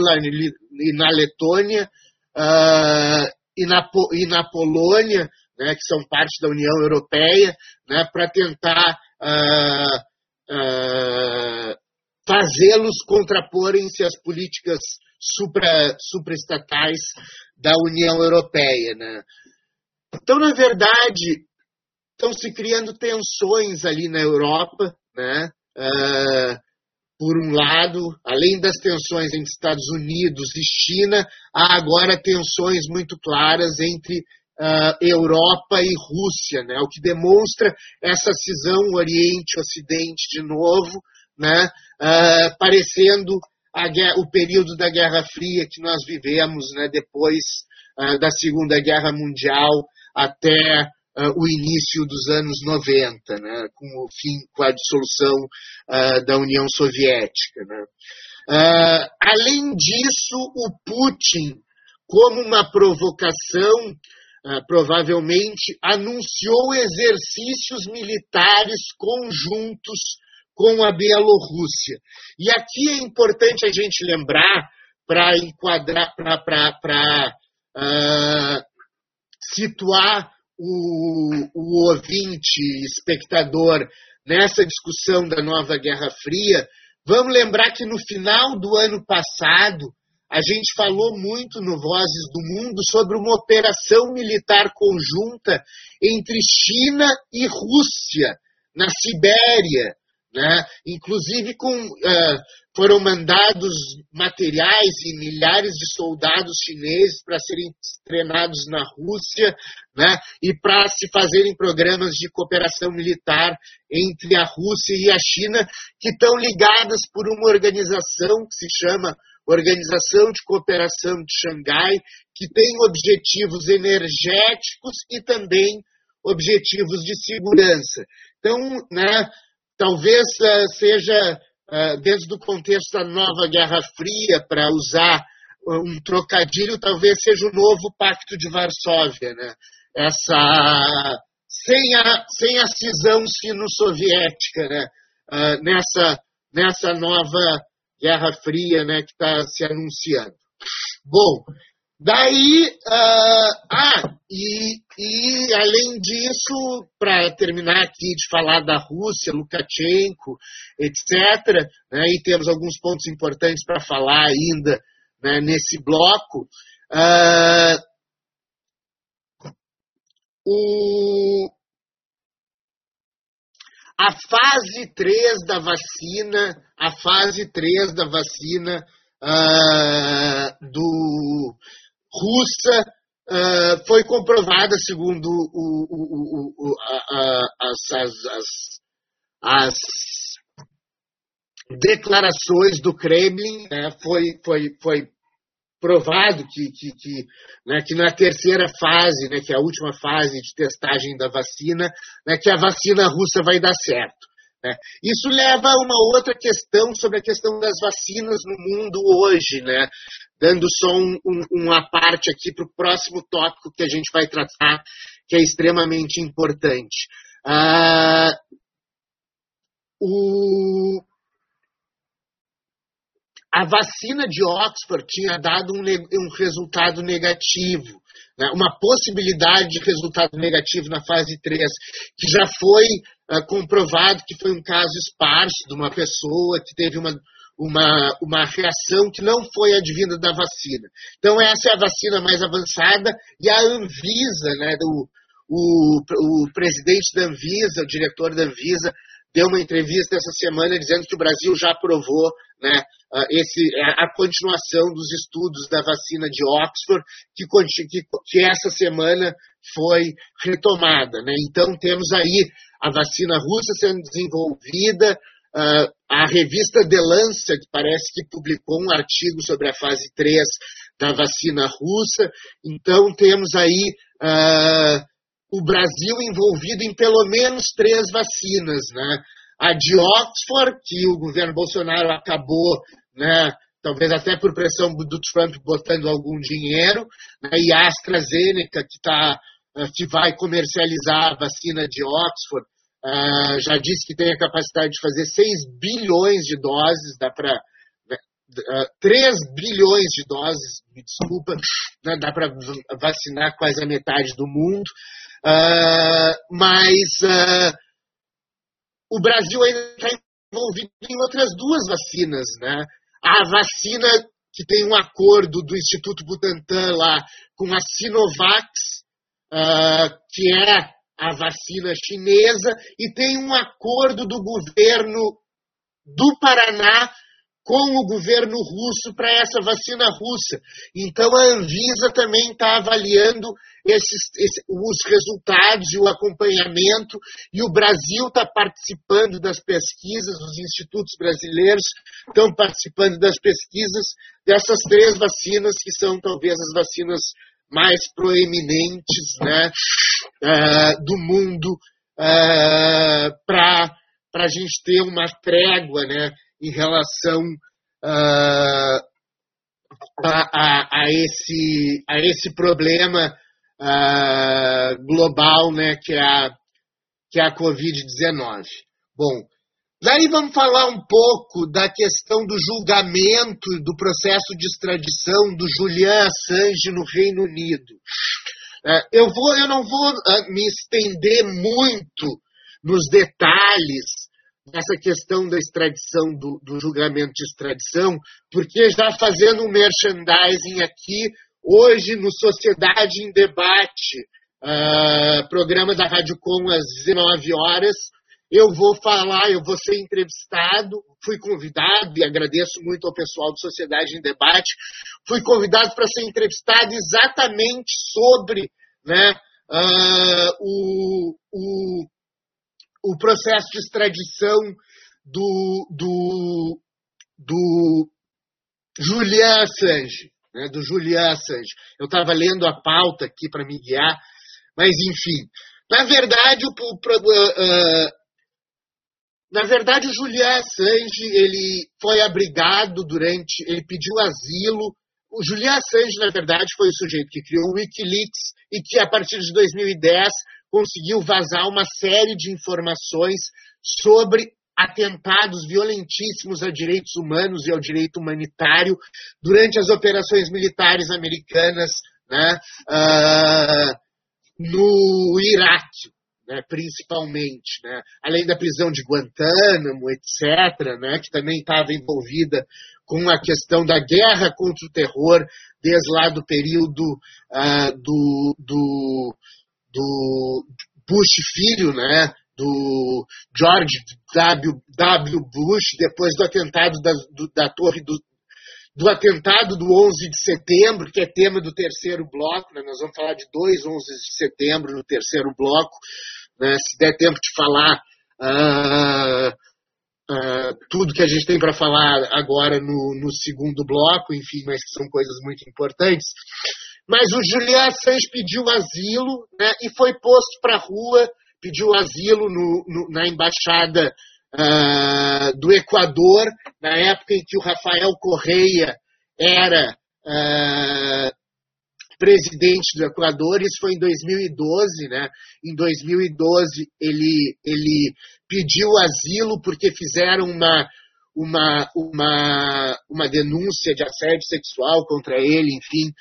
e na Letônia uh, e, na, e na Polônia, né, que são parte da União Europeia, né, para tentar uh, uh, fazê-los contraporem-se às políticas supra, supraestatais da União Europeia. Né. Então, na verdade, estão se criando tensões ali na Europa, né? Uh, por um lado, além das tensões entre Estados Unidos e China, há agora tensões muito claras entre uh, Europa e Rússia, né? o que demonstra essa cisão Oriente-Ocidente de novo, né? Uh, parecendo a, o período da Guerra Fria que nós vivemos né? depois uh, da Segunda Guerra Mundial até uh, o início dos anos 90, né, com o fim, com a dissolução uh, da União Soviética. Né. Uh, além disso, o Putin, como uma provocação, provavelmente anunciou exercícios militares conjuntos com a Bielorrússia. E aqui é importante a gente lembrar para enquadrar, para uh, situar o, o ouvinte, espectador, nessa discussão da nova Guerra Fria, vamos lembrar que no final do ano passado, a gente falou muito no Vozes do Mundo sobre uma operação militar conjunta entre China e Rússia, na Sibéria, né? inclusive com, uh, foram mandados materiais e milhares de soldados chineses para serem treinados na Rússia né? e para se fazerem programas de cooperação militar entre a Rússia e a China, que estão ligadas por uma organização que se chama Organização de Cooperação de Xangai, que tem objetivos energéticos e também objetivos de segurança. Então, né, talvez uh, seja, uh, dentro do contexto da nova Guerra Fria, para usar um trocadilho, talvez seja o novo Pacto de Varsóvia. Né? Essa, sem, a, sem a cisão sino-soviética né? Uh, nessa, nessa nova Guerra Fria né, que está se anunciando. Bom, Daí, uh, ah, e, e além disso, para terminar aqui de falar da Rússia, Lukashenko, etc., né, e temos alguns pontos importantes para falar ainda né, nesse bloco, uh, o, a fase 3 da vacina, a fase 3 da vacina uh, do russa uh, foi comprovada, segundo o, o, o, a, as, as, as, declarações do Kremlin, né, foi, foi, foi provado que, que, que, né, que, na terceira fase, né, que é a última fase de testagem da vacina, né, que a vacina russa vai dar certo. Né? Isso leva a uma outra questão sobre a questão das vacinas no mundo hoje, né? dando só um, um, uma parte aqui para o próximo tópico que a gente vai tratar, que é extremamente importante. Ah, o, a vacina de Oxford tinha dado um, um resultado negativo né, uma possibilidade de resultado negativo na fase 3, que já foi uh, comprovado que foi um caso esparso de uma pessoa que teve uma, uma, uma reação que não foi advinda da vacina. Então, essa é a vacina mais avançada e a Anvisa, né, do, o, o presidente da Anvisa, o diretor da Anvisa, deu uma entrevista essa semana dizendo que o Brasil já aprovou né, esse, a continuação dos estudos da vacina de Oxford, que, que, que essa semana foi retomada. Né? Então, temos aí a vacina russa sendo desenvolvida, a revista The Lancet, que parece que publicou um artigo sobre a fase 3 da vacina russa. Então, temos aí uh, o Brasil envolvido em pelo menos três vacinas, né? A de Oxford, que o governo Bolsonaro acabou, né, talvez até por pressão do Trump botando algum dinheiro, né, e a AstraZeneca, que, tá, eh, que vai comercializar a vacina de Oxford, uh, já disse que tem a capacidade de fazer 6 bilhões de doses, dá para uh, 3 bilhões de doses, me desculpa, né, dá para vacinar quase a metade do mundo. Uh, mas o Brasil ainda está envolvido em outras duas vacinas, né? A vacina que tem um acordo do Instituto Butantan lá com a Sinovac, uh, que é a vacina chinesa, e tem um acordo do governo do Paraná com o governo russo para essa vacina russa. Então a Anvisa também está avaliando esses, esse, os resultados e o acompanhamento, e o Brasil está participando das pesquisas, os institutos brasileiros estão participando das pesquisas dessas três vacinas, que são talvez as vacinas mais proeminentes né, uh, do mundo uh, para a gente ter uma trégua né, em relação uh, a, a, a, esse, a esse problema uh, global né, que é a, que é a Covid-19. Bom, daí vamos falar um pouco da questão do julgamento do processo de extradição do Julian Assange no Reino Unido. Uh, eu, vou, eu não vou uh, me estender muito nos detalhes dessa questão da extradição, do, do, julgamento de extradição, porque já fazendo um merchandising aqui, hoje no Sociedade em Debate, uh, programa da Rádio Com às 19 horas, eu vou falar, eu vou ser entrevistado, fui convidado, e agradeço muito ao pessoal do Sociedade em Debate, fui convidado para ser entrevistado exatamente sobre né, uh, o, o, o processo de extradição do, do, do Julian Assange, né, do Julian Assange. Eu estava lendo a pauta aqui para me guiar, mas enfim. Na verdade, o, o uh, na verdade, o Julian Assange ele foi abrigado durante, ele pediu asilo. O Julian Assange, na verdade, foi o sujeito que criou o WikiLeaks e que, a partir de 2010, conseguiu vazar uma série de informações sobre atentados violentíssimos a direitos humanos e ao direito humanitário durante as operações militares americanas né, uh, no Iraque né, principalmente, né, além da prisão de Guantánamo, etc., né, que também estava envolvida com a questão da guerra contra o terror desde lá do período uh, do, do, do Bush filho, né, do George W. w. Bush, depois do atentado da, do, da torre do, do atentado do 11 de setembro, que é tema do terceiro bloco, né? nós vamos falar de dois 11 de setembro no terceiro bloco, né? se der tempo de falar uh, uh, tudo que a gente tem para falar agora no, no, segundo bloco, enfim, mas são coisas muito importantes. Mas o Julian Assange pediu asilo né? e foi posto para a rua, pediu asilo no, no, na embaixada uh, do Equador, na época em que o Rafael Correia era uh, presidente do Equador, isso foi em 2012, né? Em 2012 ele, ele pediu asilo porque fizeram uma, uma, uma, uma denúncia de assédio sexual contra ele, enfim,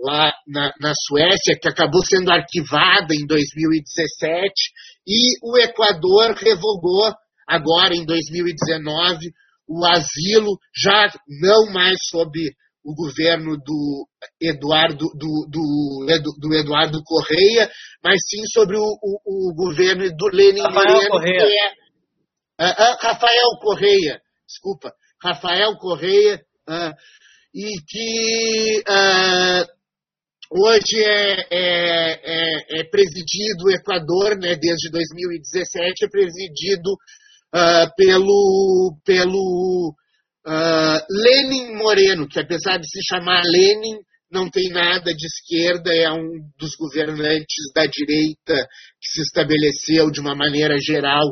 lá na, na Suécia, que acabou sendo arquivada em 2017, e o Equador revogou agora em 2019 o asilo, já não mais sob o governo do Eduardo, do, do, do Eduardo Correia, mas sim sobre o, o, o governo do Lenin Rafael Moreno, Correia. que é uh, uh, Rafael Correia, desculpa, Rafael Correia, uh, e que hoje é, é, é, é, presidido o Equador, né, desde 2017, é presidido pelo, pelo Uh, Lenin Moreno, que apesar de se chamar Lenin, não tem nada de esquerda, é um dos governantes da direita que se estabeleceu de uma maneira geral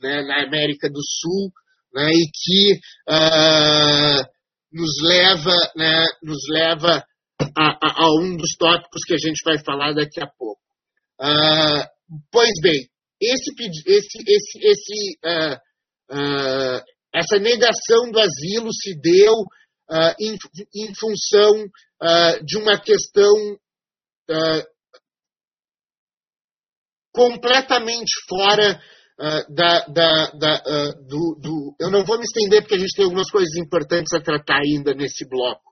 né, na América do Sul né, e que uh, nos leva, né, nos leva a, a, um dos tópicos que a gente vai falar daqui a pouco. Uh, pois bem, esse, esse, esse, esse essa negação do asilo se deu uh, em, em, função uh, de uma questão uh, completamente fora da, da, da, do, do, Eu não vou me estender porque a gente tem algumas coisas importantes a tratar ainda nesse bloco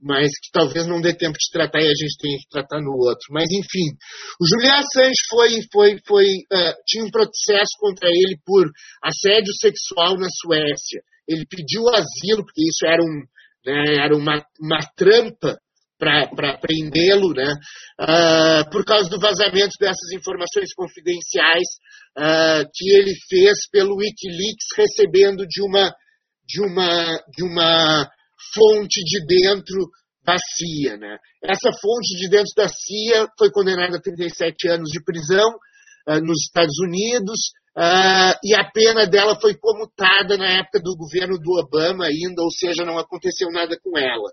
mas que talvez não dê tempo de tratar e a gente tenha que tratar no outro. Mas, enfim, o Julian Assange foi, foi, foi, uh, tinha um processo contra ele por assédio sexual na Suécia. Ele pediu asilo, porque isso era, um, né, era uma, uma trampa para prendê-lo, né, uh, por causa do vazamento dessas informações confidenciais uh, que ele fez pelo Wikileaks, recebendo de uma, de uma, de uma fonte de dentro da CIA. Né? Essa fonte de dentro da CIA foi condenada a 37 anos de prisão uh, nos Estados Unidos uh, e a pena dela foi comutada na época do governo do Obama ainda, ou seja, não aconteceu nada com ela.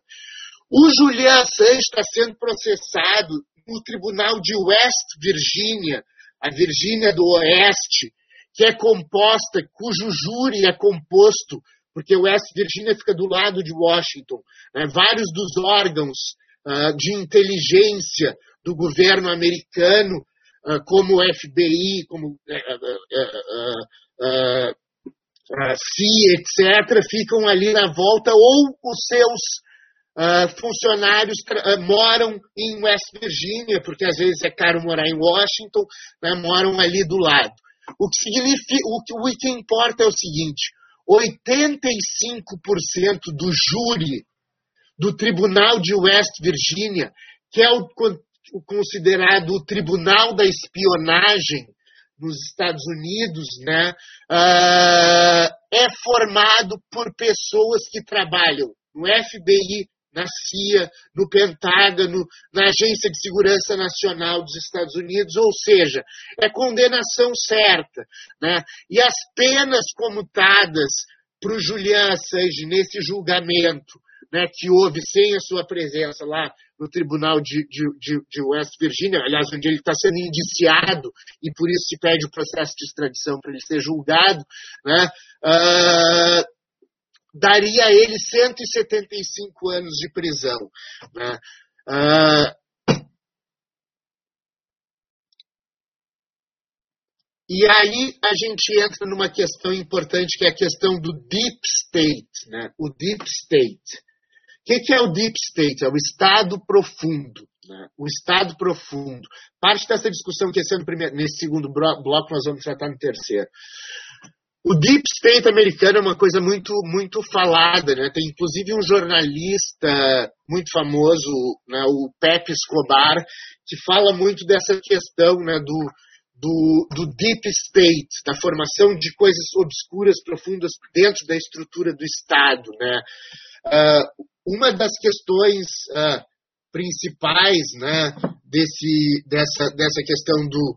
O Julian Assange está sendo processado no tribunal de West Virginia, a Virgínia do Oeste, que é composta, cujo júri é composto porque West Virginia fica do lado de Washington. Né? Vários dos órgãos uh, de inteligência do governo americano, uh, como o FBI, como uh, CIA, etc., ficam ali na volta, ou os seus funcionários moram em West Virginia, porque às vezes é caro morar em Washington, né? moram ali do lado. O que significa, o que, o que importa é o seguinte: 85% do júri do Tribunal de West Virginia, que é o, o considerado o Tribunal da Espionagem nos Estados Unidos, né, uh, é formado por pessoas que trabalham no FBI, na CIA, no Pentágono, na Agência de Segurança Nacional dos Estados Unidos, ou seja, é condenação certa. Né? E as penas comutadas para o Julian Assange nesse julgamento, né, que houve sem a sua presença lá no Tribunal de, de, de West Virginia, aliás, onde ele está sendo indiciado e por isso se pede o processo de extradição para ele ser julgado, né, uh, daria a ele 175 anos de prisão. Né? Uh, E aí a gente entra numa questão importante que é a questão do deep state, né? O deep state. O que, que é o deep state? É o estado profundo. Né? O estado profundo. Parte dessa discussão que esse ano, nesse segundo bloco nós vamos tratar no terceiro. O deep state americano é uma coisa muito muito falada, né? Tem inclusive um jornalista muito famoso, né, o Pepe Escobar, que fala muito dessa questão, né, do, do, do deep state, da formação de coisas obscuras, profundas dentro da estrutura do Estado, né? Uh, uma das questões uh, principais, né, desse, dessa, dessa questão do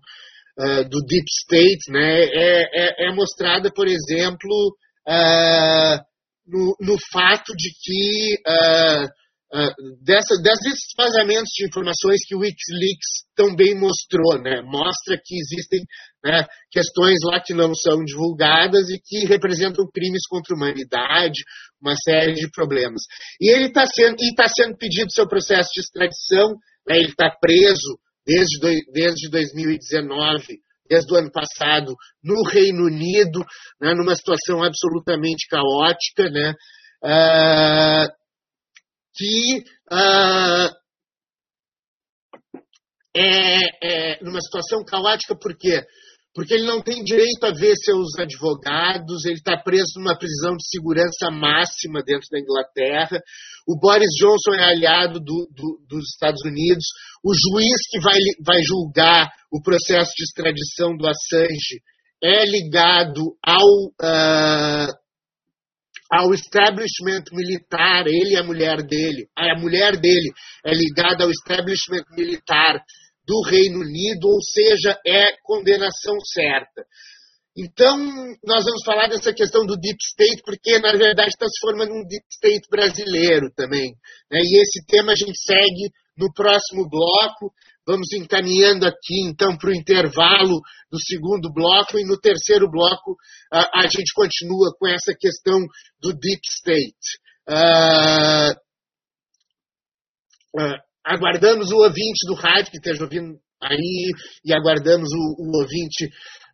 uh, do deep state, né, é, é, é mostrada, por exemplo, uh, no, no, fato de que uh, dessa, desses vazamentos de informações que o Wikileaks também mostrou, né, mostra que existem né, questões lá que não são divulgadas e que representam crimes contra a humanidade, uma série de problemas. E ele está sendo, tá sendo pedido seu processo de extradição, né, ele está preso desde, desde 2019, desde o ano passado, no Reino Unido, né, numa situação absolutamente caótica, né, uh, que uh, é, é, numa situação caótica por quê? Porque ele não tem direito a ver seus advogados, ele está preso numa prisão de segurança máxima dentro da Inglaterra. O Boris Johnson é aliado do, do, dos Estados Unidos. O juiz que vai, vai julgar o processo de extradição do Assange é ligado ao, uh, ao establishment militar, ele e a mulher dele. A mulher dele é ligada ao establishment militar do Reino Unido, ou seja, é condenação certa. Então, nós vamos falar dessa questão do deep state, porque na verdade está se formando um deep state brasileiro também. Né? E esse tema a gente segue no próximo bloco. Vamos encaminhando aqui então para o intervalo do segundo bloco, e no terceiro bloco a, a gente continua com essa questão do deep state. Uh, uh, aguardamos o ouvinte do rádio que esteja ouvindo aí e aguardamos o, o ouvinte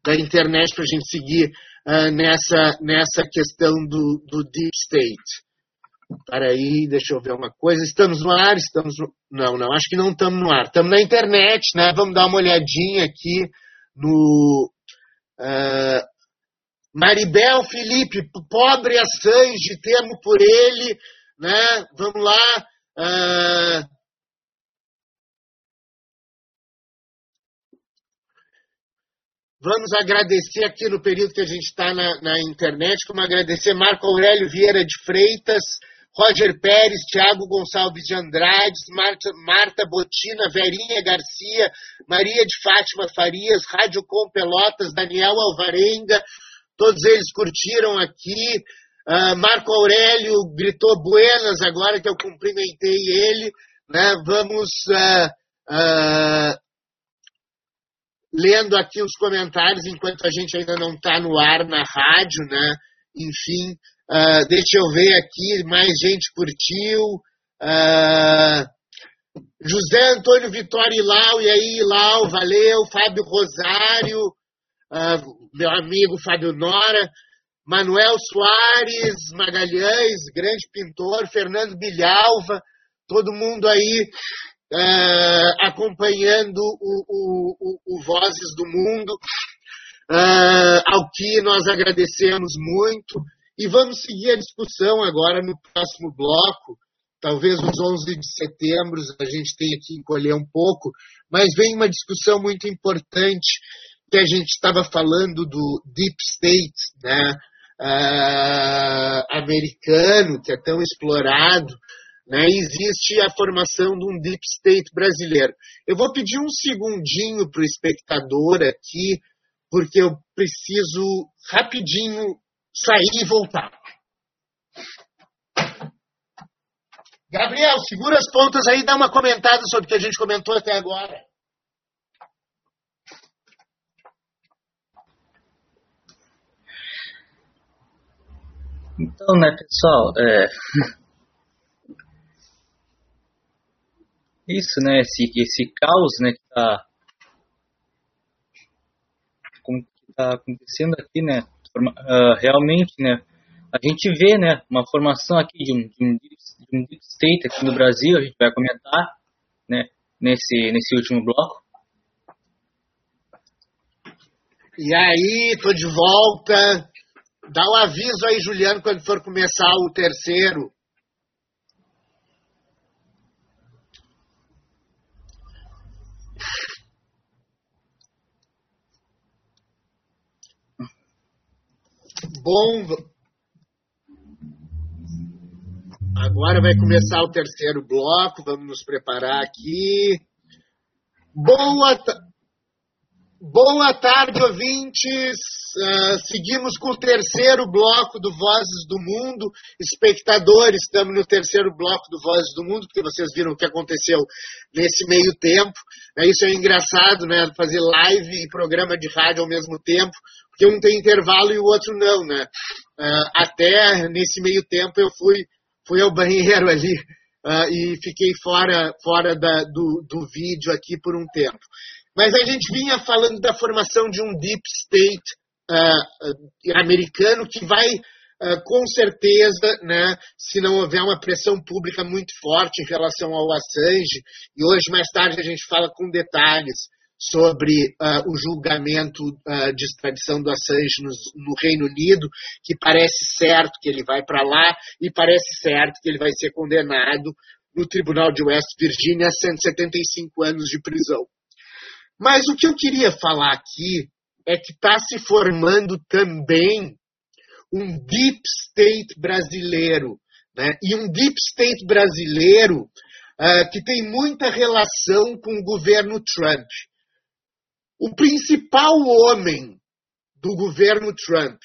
da internet para a gente seguir uh, nessa, nessa questão do, do deep state. Para aí, deixa eu ver uma coisa. Estamos no ar? Estamos no... Não, não, acho que não estamos no ar. Estamos na internet, né? Vamos dar uma olhadinha aqui no. Uh, Maribel Felipe, pobre Assange, temo por ele, né? Vamos lá. Uh, Vamos agradecer aqui no período que a gente está na, na, internet, como agradecer Marco Aurélio Vieira de Freitas, Roger Pérez, Tiago Gonçalves de Andrade, Marta, Marta Botina, Verinha Garcia, Maria de Fátima Farias, Rádio Com Pelotas, Daniel Alvarenga, todos eles curtiram aqui. Uh, Marco Aurélio gritou buenas agora que eu cumprimentei ele. Né? Vamos uh, uh, lendo aqui os comentários enquanto a gente ainda não está no ar na rádio, né? Enfim, uh, deixa eu ver aqui, mais gente curtiu. Uh, José Antônio Vitória Ilau, e aí, Ilau, valeu. Fábio Rosário, uh, meu amigo Fábio Nora. Manuel Soares Magalhães, grande pintor. Fernando Bilhalva, todo mundo aí uh, acompanhando o, o, o, o, Vozes do Mundo. uh, ao que nós agradecemos muito. E vamos seguir a discussão agora no próximo bloco. Talvez nos 11 de setembro a gente tenha que encolher um pouco, mas vem uma discussão muito importante que a gente estava falando do Deep State né, uh, americano, que é tão explorado, né, existe a formação de um Deep State brasileiro. Eu vou pedir um segundinho para o espectador aqui, porque eu preciso rapidinho sair e voltar. Gabriel, segura as pontas aí dá uma comentada sobre o que a gente comentou até agora. Então, né, pessoal, é... (laughs) isso, né, esse, esse caos, né, que tá, que tá acontecendo aqui, né, uh, realmente, né, a gente vê, né, uma formação aqui de um, de um, de um deep state aqui no Brasil, a gente vai comentar, né, nesse, nesse último bloco. E aí, tô de volta. Dá o um aviso aí, Juliano, quando for começar o terceiro. Bom, agora vai começar o terceiro bloco, vamos nos preparar aqui. Boa, Boa tarde, ouvintes. Uh, seguimos com o terceiro bloco do Vozes do Mundo. Espectadores, estamos no terceiro bloco do Vozes do Mundo, porque vocês viram o que aconteceu nesse meio tempo. É, isso é engraçado, né? Fazer live e programa de rádio ao mesmo tempo, porque um tem intervalo e o outro não, né? Uh, até nesse meio tempo eu fui, fui ao banheiro (laughs) ali uh, e fiquei fora, fora da, do, do vídeo aqui por um tempo. Mas a gente vinha falando da formação de um deep state uh, americano que vai, com certeza, né, se não houver uma pressão pública muito forte em relação ao Assange, e hoje mais tarde a gente fala com detalhes sobre uh, o julgamento uh, de extradição do Assange no, no, Reino Unido, que parece certo que ele vai para lá e parece certo que ele vai ser condenado no Tribunal de West Virginia a 175 anos de prisão. Mas o que eu queria falar aqui é que está se formando também um deep state brasileiro. Né? E um deep state brasileiro uh, que tem muita relação com o governo Trump. O principal homem do governo Trump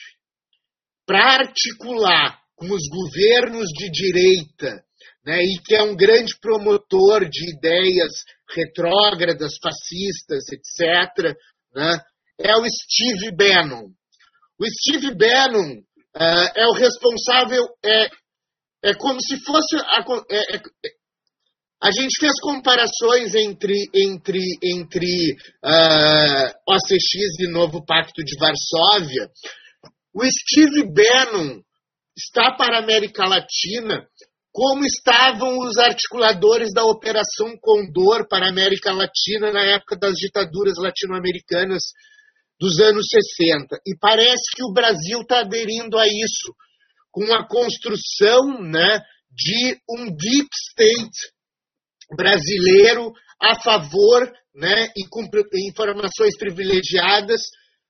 para articular com os governos de direita né, e que é um grande promotor de ideias retrógradas, fascistas, etc., né, é o Steve Bannon. O Steve Bannon uh, é o responsável, é, é como se fosse. A, é, é, a gente fez comparações entre, entre, entre uh, OCX e Novo Pacto de Varsóvia. O Steve Bannon está para a América Latina como estavam os articuladores da Operação Condor para a América Latina na época das ditaduras latino-americanas dos anos 60. E parece que o Brasil está aderindo a isso, com a construção né, de um deep state brasileiro a favor né, e com informações privilegiadas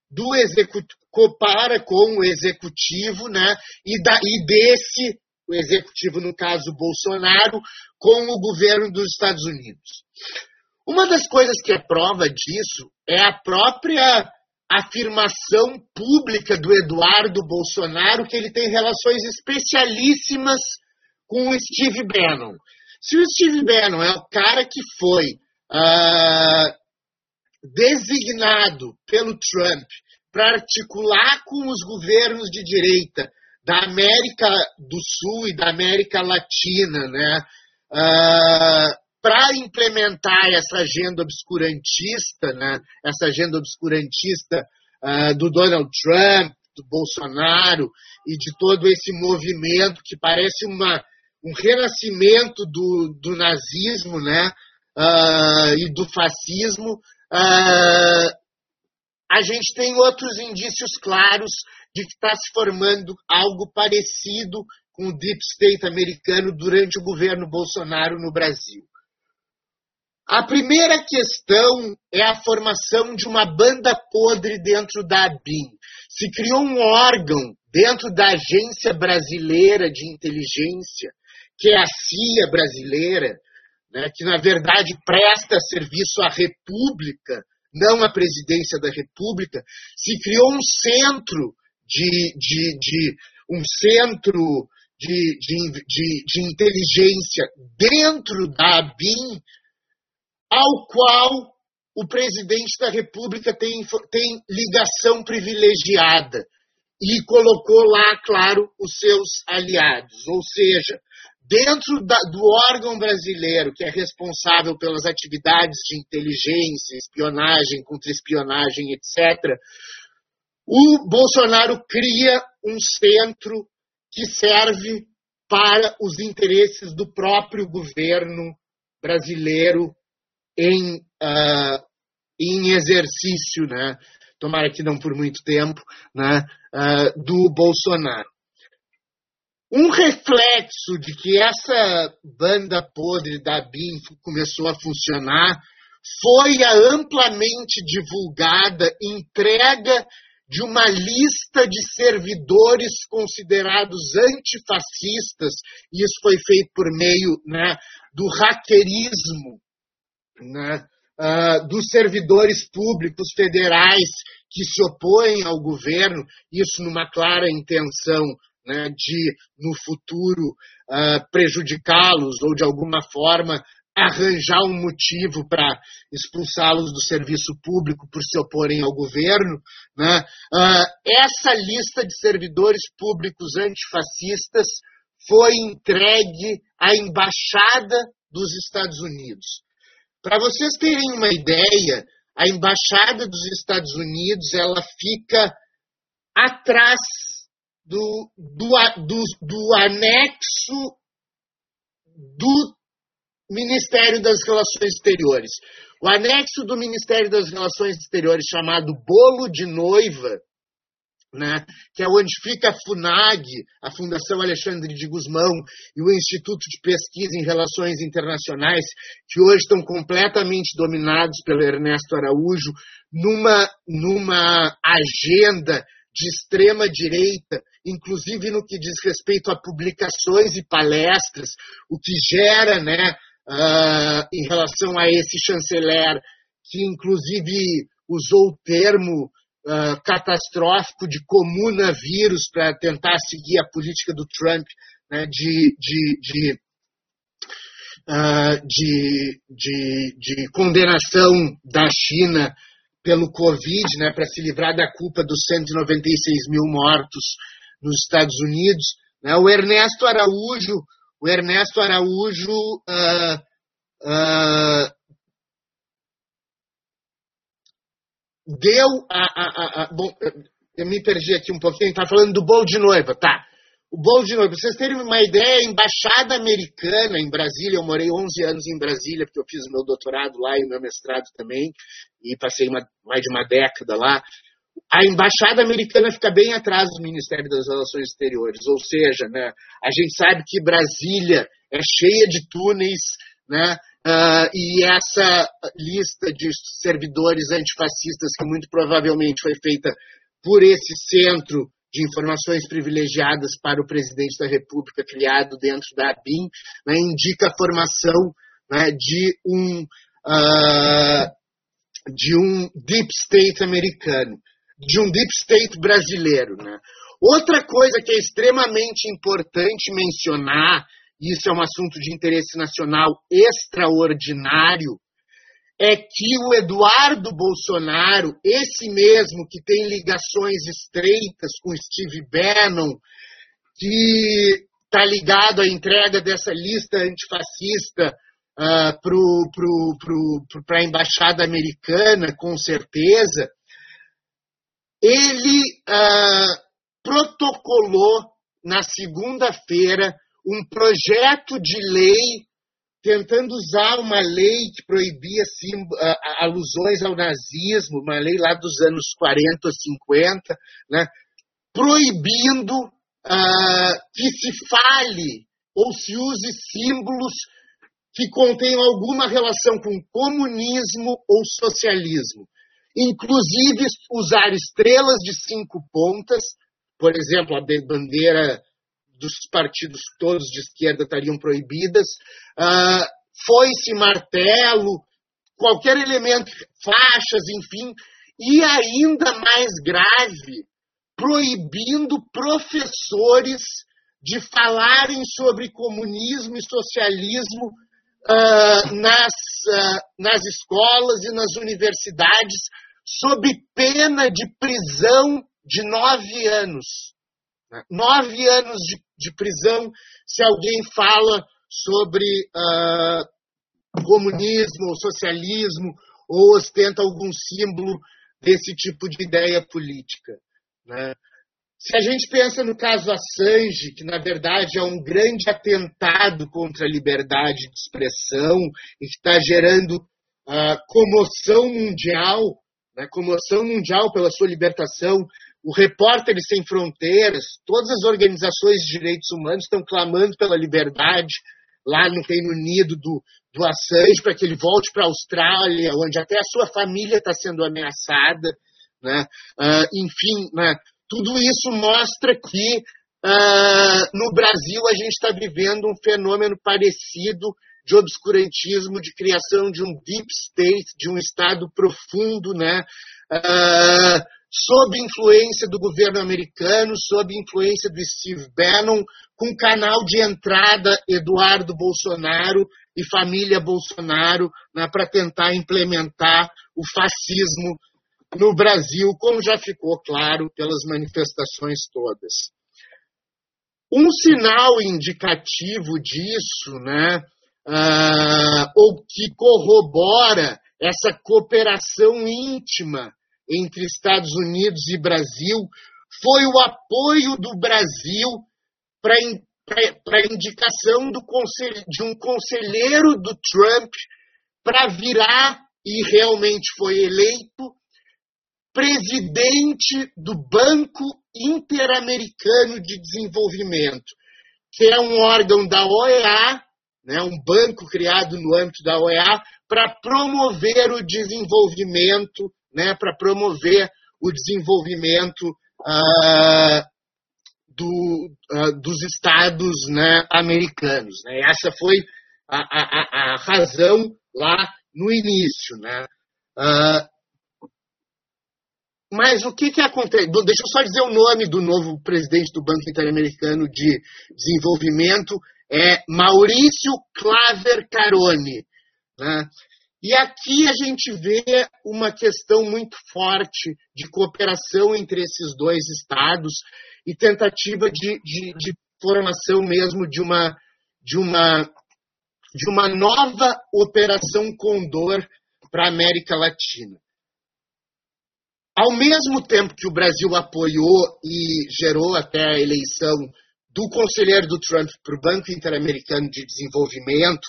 do executivo, para com o executivo né, e, da, e desse o executivo, no caso Bolsonaro, com o governo dos Estados Unidos. Uma das coisas que é prova disso é a própria afirmação pública do Eduardo Bolsonaro que ele tem relações especialíssimas com o Steve Bannon. Se o Steve Bannon é o cara que foi uh, designado pelo Trump para articular com os governos de direita da América do Sul e da América Latina, né? Uh, ah, para implementar essa agenda obscurantista, né? essa agenda obscurantista uh, do Donald Trump, do Bolsonaro e de todo esse movimento que parece uma, um renascimento do, do nazismo né? Uh, e do fascismo, a gente tem outros indícios claros de que está se formando algo parecido com o deep state americano durante o governo Bolsonaro no Brasil. A primeira questão é a formação de uma banda podre dentro da ABIN. Se criou um órgão dentro da Agência Brasileira de Inteligência, que é a CIA brasileira, né, que na verdade presta serviço à República, não à presidência da República, se criou um centro de, de, de um centro de, de, de, inteligência dentro da ABIN ao qual o presidente da República tem, tem ligação privilegiada e colocou lá, claro, os seus aliados. Ou seja, dentro da, do órgão brasileiro que é responsável pelas atividades de inteligência, espionagem, contra-espionagem, etc., o Bolsonaro cria um centro que serve para os interesses do próprio governo brasileiro em, uh, em exercício, né? tomara que não por muito tempo, né? Uh, do Bolsonaro. Um reflexo de que essa banda podre da BIM começou a funcionar foi a amplamente divulgada entrega de uma lista de servidores considerados antifascistas, e isso foi feito por meio né, do hackerismo né, uh, dos servidores públicos federais que se opõem ao governo, isso numa clara intenção né, de, no futuro, uh, prejudicá-los ou, de alguma forma, arranjar um motivo para expulsá-los do serviço público por se oporem ao governo. Né? Uh, essa lista de servidores públicos antifascistas foi entregue à Embaixada dos Estados Unidos. Para vocês terem uma ideia, a embaixada dos Estados Unidos ela fica atrás do, do, do, do anexo do Ministério das Relações Exteriores. O anexo do Ministério das Relações Exteriores, chamado Bolo de Noiva, né, que é onde fica a FUNAG, a Fundação Alexandre de Guzmão, e o Instituto de Pesquisa em Relações Internacionais, que hoje estão completamente dominados pelo Ernesto Araújo, numa, numa agenda de extrema direita, inclusive no que diz respeito a publicações e palestras, o que gera, né, uh, em relação a esse chanceler, que inclusive usou o termo uh, catastrófico de comunavírus para tentar seguir a política do Trump né, de, de, de, uh, de, de, de condenação da China pelo Covid, né, para se livrar da culpa dos 196 mil mortos nos Estados Unidos. Né, o Ernesto Araújo, o Ernesto Araújo uh, uh, deu a, a, a, Bom, eu me perdi aqui um pouquinho, está falando do bolo de noiva, tá? O bolo de noiva, vocês terem uma ideia, a embaixada americana em Brasília, eu morei 11 anos em Brasília, porque eu fiz o meu doutorado lá e o meu mestrado também, e passei uma, mais de uma década lá. A embaixada americana fica bem atrás do Ministério das Relações Exteriores, ou seja, né, a gente sabe que Brasília é cheia de túneis, né, Uh, e essa lista de servidores antifascistas, que muito provavelmente foi feita por esse centro de informações privilegiadas para o presidente da República, criado dentro da ABIN, né, indica a formação né, de, um, uh, de um deep state americano, de um deep state brasileiro. Né. Outra coisa que é extremamente importante mencionar isso é um assunto de interesse nacional extraordinário, é que o Eduardo Bolsonaro, esse mesmo que tem ligações estreitas com Steve Bannon, que está ligado à entrega dessa lista antifascista uh, para a embaixada americana, com certeza, ele uh, protocolou na segunda-feira um projeto de lei tentando usar uma lei que proibia assim, alusões ao nazismo, uma lei lá dos anos 40 ou 50, né? proibindo uh, que se fale ou se use símbolos que contenham alguma relação com comunismo ou socialismo. Inclusive usar estrelas de cinco pontas, por exemplo, a bandeira dos partidos todos de esquerda estariam proibidas, uh, foice, martelo, qualquer elemento, faixas, enfim, e ainda mais grave, proibindo professores de falarem sobre comunismo e socialismo uh, nas, uh, nas escolas e nas universidades, sob pena de prisão de nove anos. Nove anos de, de prisão se alguém fala sobre uh, comunismo ou socialismo ou ostenta algum símbolo desse tipo de ideia política. Né? Se a gente pensa no caso Assange, que na verdade é um grande atentado contra a liberdade de expressão e que está gerando uh, comoção mundial, né, comoção mundial pela sua libertação, o Repórteres Sem Fronteiras, todas as organizações de direitos humanos estão clamando pela liberdade lá no Reino Unido do, do Assange para que ele volte para a Austrália, onde até a sua família está sendo ameaçada. Né? Uh, enfim, né? tudo isso mostra que uh, no Brasil a gente está vivendo um fenômeno parecido de obscurantismo, de criação de um deep state, de um Estado profundo, né? Uh, sob influência do governo americano, sob influência do Steve Bannon, com canal de entrada Eduardo Bolsonaro e família Bolsonaro né, para tentar implementar o fascismo no Brasil, como já ficou claro pelas manifestações todas. Um sinal indicativo disso, né, uh, ou que corrobora essa cooperação íntima entre Estados Unidos e Brasil, foi o apoio do Brasil para a indicação de um conselheiro do Trump para virar, e realmente foi eleito, presidente do Banco Interamericano de Desenvolvimento, que é um órgão da OEA, né, um banco criado no âmbito da OEA, para promover o desenvolvimento, né, para promover o desenvolvimento uh, do, uh, dos estados né, americanos. Né? Essa foi a, a, a, razão lá no início. Né? Uh, mas o que, que acontece? Deixa eu só dizer o nome do novo presidente do Banco Interamericano de Desenvolvimento, é Maurício Claver Carone. Né? E aqui a gente vê uma questão muito forte de cooperação entre esses dois estados e tentativa de, de, de formação mesmo de uma, de uma, de uma nova operação Condor para a América Latina. Ao mesmo tempo que o Brasil apoiou e gerou até a eleição do conselheiro do Trump para o Banco Interamericano de Desenvolvimento,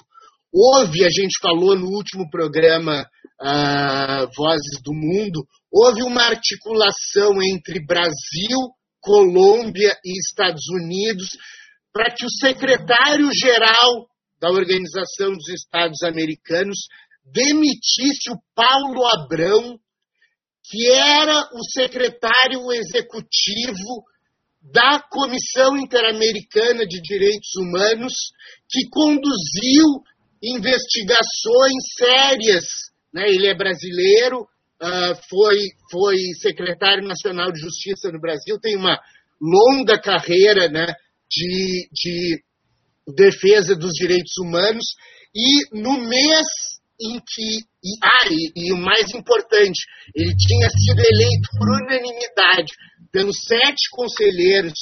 houve, a gente falou no último programa uh, Vozes do Mundo, houve uma articulação entre Brasil, Colômbia e Estados Unidos para que o secretário-geral da Organização dos Estados Americanos demitisse o Paulo Abrão, que era o secretário executivo da Comissão Interamericana de Direitos Humanos, que conduziu investigações sérias. Né? Ele é brasileiro, uh, foi, foi secretário nacional de Justiça no Brasil, tem uma longa carreira né, de, de defesa dos direitos humanos, e no mês em que. E, ah, e, e, o mais importante, ele tinha sido eleito por unanimidade pelos sete conselheiros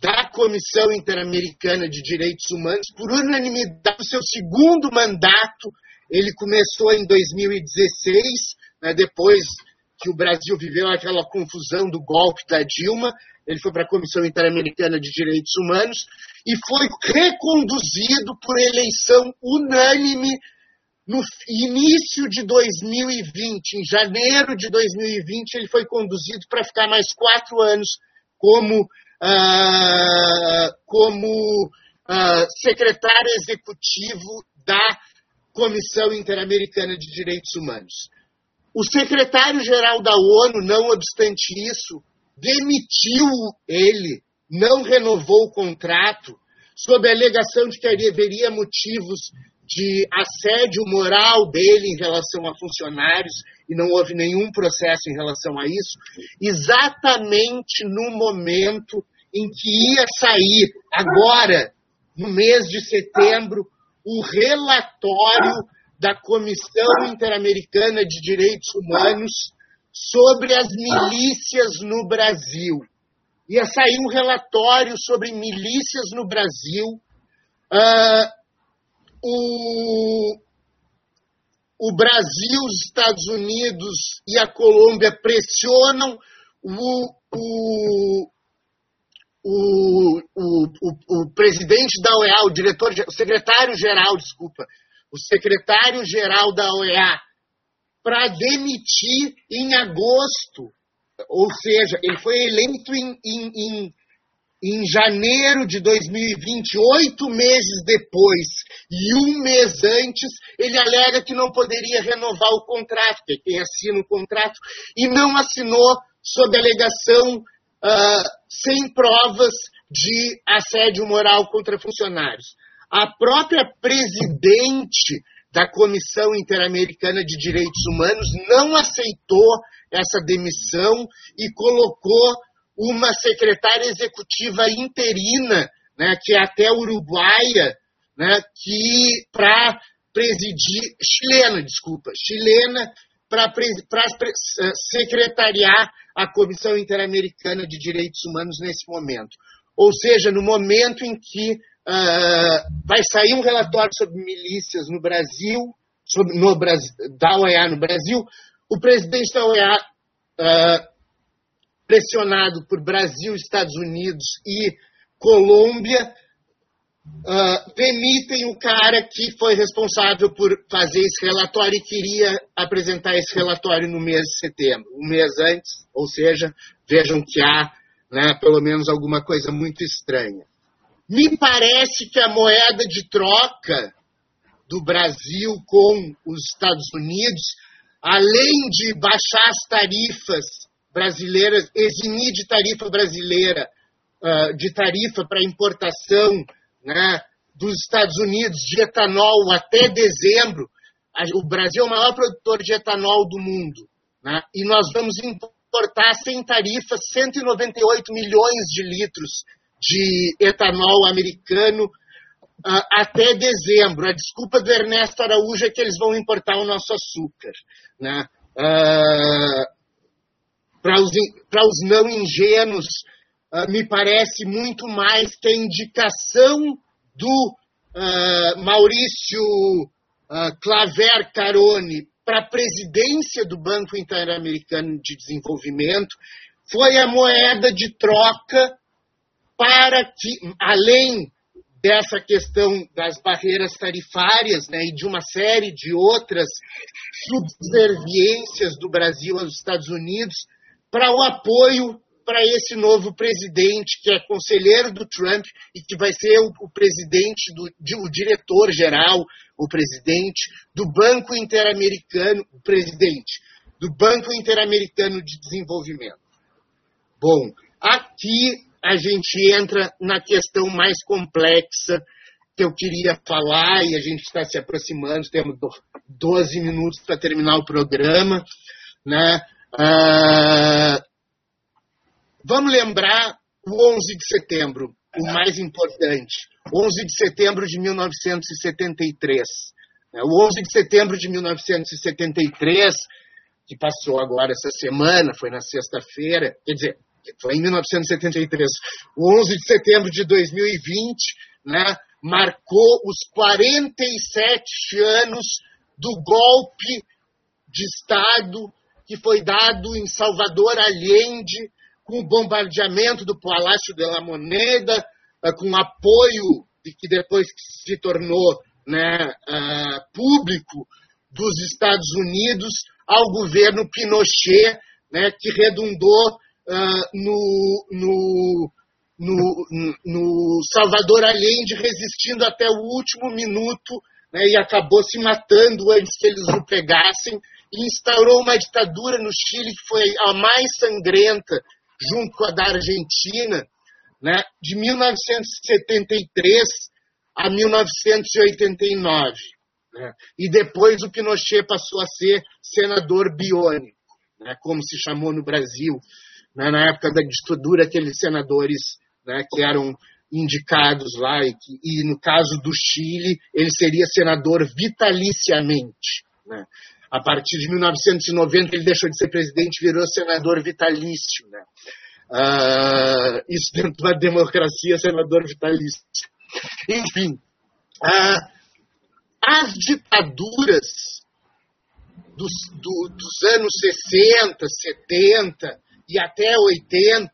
da Comissão Interamericana de Direitos Humanos, por unanimidade, o seu segundo mandato. Ele começou em 2016, né, depois que o Brasil viveu aquela confusão do golpe da Dilma. ele foi para a Comissão Interamericana de Direitos Humanos e foi reconduzido por eleição unânime no início de 2020, em janeiro de 2020, ele foi conduzido para ficar mais quatro anos como, uh, como uh, secretário executivo da Comissão Interamericana de Direitos Humanos. O secretário-geral da ONU, não obstante isso, demitiu ele, não renovou o contrato, sob a alegação de que haveria motivos de assédio moral dele em relação a funcionários, e não houve nenhum processo em relação a isso, exatamente no momento em que ia sair, agora, no mês de setembro, o relatório da Comissão Interamericana de Direitos Humanos sobre as milícias no Brasil. Ia sair um relatório sobre milícias no Brasil. Uh, o, o Brasil, os Estados Unidos e a Colômbia pressionam o, o, o, o, o presidente da OEA, o diretor, o secretário-geral, desculpa, o secretário-geral da OEA, para demitir em agosto. Ou seja, ele foi eleito em, em, em em janeiro de 2020, oito meses depois e um mês antes, ele alega que não poderia renovar o contrato, que quem assina o contrato, e não assinou sob alegação uh, sem provas de assédio moral contra funcionários. A própria presidente da Comissão Interamericana de Direitos Humanos não aceitou essa demissão e colocou uma secretária executiva interina, né, que é até uruguaia, né, que para presidir, chilena, desculpa, chilena, para eh, secretariar a Comissão Interamericana de Direitos Humanos nesse momento. Ou seja, no momento em que uh, vai sair um relatório sobre milícias no Brasil, sobre, no, da OEA no Brasil, o presidente da OEA uh, pressionado por Brasil, Estados Unidos e Colômbia, uh, demitem o cara que foi responsável por fazer esse relatório e queria apresentar esse relatório no mês de setembro, um mês antes, ou seja, vejam que há né, pelo menos alguma coisa muito estranha. Me parece que a moeda de troca do Brasil com os Estados Unidos, além de baixar as tarifas brasileiras, eximir de tarifa brasileira, uh, de tarifa para importação né, dos Estados Unidos de etanol até dezembro. O Brasil é o maior produtor de etanol do mundo. Né, e nós vamos importar sem tarifa 198 milhões de litros de etanol americano uh, até dezembro. A desculpa do Ernesto Araújo é que eles vão importar o nosso açúcar. Né? Uh, para os, os não ingênuos, uh, me parece muito mais que a indicação do uh, Maurício uh, Claver Carone para a presidência do Banco Interamericano de Desenvolvimento foi a moeda de troca para que, além dessa questão das barreiras tarifárias né, e de uma série de outras subserviências do Brasil aos Estados Unidos, para o apoio para esse novo presidente, que é conselheiro do Trump e que vai ser o, o presidente, do, o diretor-geral, o presidente do Banco Interamericano, o presidente do Banco Interamericano de Desenvolvimento. Bom, aqui a gente entra na questão mais complexa que eu queria falar e a gente está se aproximando, temos 12 minutos para terminar o programa, né? Uh, vamos lembrar o 11 de setembro, o mais importante. 11 de setembro de 1973. É, o 11 de setembro de 1973, que passou agora essa semana, foi na sexta-feira, quer dizer, foi em 1973. O 11 de setembro de 2020, né, marcou os 47 anos do golpe de Estado que foi dado em Salvador Allende com o bombardeamento do Palácio de la Moneda, uh, com apoio de que depois se tornou né, uh, público dos Estados Unidos ao governo Pinochet, né, que redundou no, no, no, no Salvador Allende resistindo até o último minuto né, e acabou se matando antes que eles o pegassem e instaurou uma ditadura no Chile que foi a mais sangrenta, junto com a da Argentina, né, de 1973 a 1989. Né, e depois o Pinochet passou a ser senador biônico, né, como se chamou no Brasil, né, na época da ditadura, aqueles senadores né, que eram indicados lá, e, que, e, no caso do Chile, ele seria senador vitaliciamente. Né? A partir de 1990, ele deixou de ser presidente e virou senador vitalício. Né? Uh, isso dentro de uma democracia, senador vitalício. Enfim, uh, as ditaduras dos, do, dos anos 60, 70 e até 80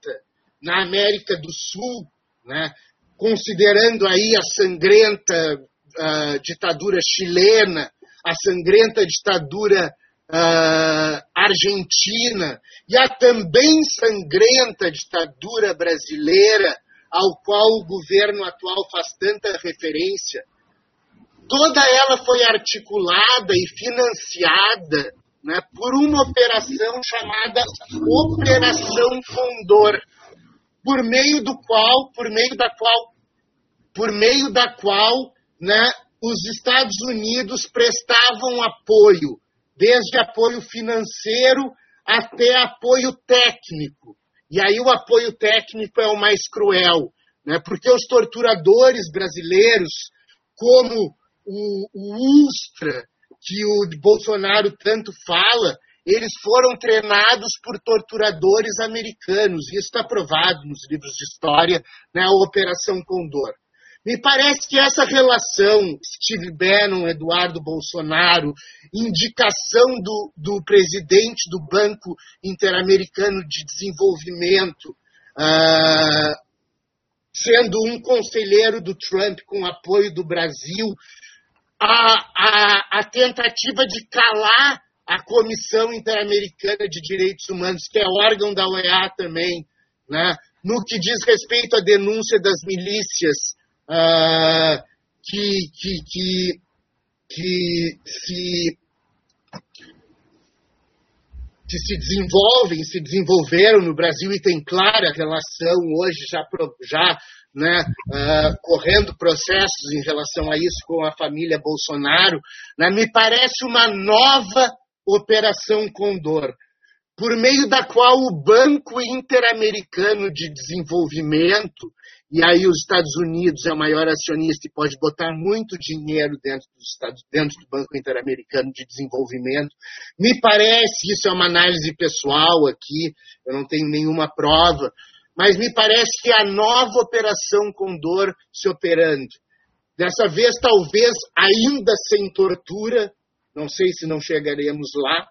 na América do Sul, né, considerando aí a sangrenta uh, ditadura chilena, a sangrenta ditadura uh, argentina e a também sangrenta ditadura brasileira, ao qual o governo atual faz tanta referência, toda ela foi articulada e financiada né, por uma operação chamada Operação Condor por meio do qual, por meio da qual, por meio da qual, né, os Estados Unidos prestavam apoio, desde apoio financeiro até apoio técnico. E aí o apoio técnico é o mais cruel, né? porque os torturadores brasileiros, como o, o Ustra, que o Bolsonaro tanto fala, eles foram treinados por torturadores americanos. Isso está provado nos livros de história, né, a Operação Condor. Me parece que essa relação Steve Bannon, Eduardo Bolsonaro, indicação do, do presidente do Banco Interamericano de Desenvolvimento, uh, sendo um conselheiro do Trump com apoio do Brasil, a, a, a tentativa de calar a Comissão Interamericana de Direitos Humanos, que é órgão da OEA também, né? no que diz respeito à denúncia das milícias uh, que, que, que, que se que se desenvolvem, se desenvolveram no Brasil e tem clara relação hoje já, já né, uh, correndo processos em relação a isso com a família Bolsonaro, né, me parece uma nova Operação Condor, por meio da qual o Banco Interamericano de Desenvolvimento, e aí os Estados Unidos é o maior acionista e pode botar muito dinheiro dentro, dos Estados, dentro do Banco Interamericano de Desenvolvimento. Me parece, isso é uma análise pessoal aqui, eu não tenho nenhuma prova, mas me parece que a nova Operação Condor se operando. Dessa vez, talvez ainda sem tortura, não sei se não chegaremos lá,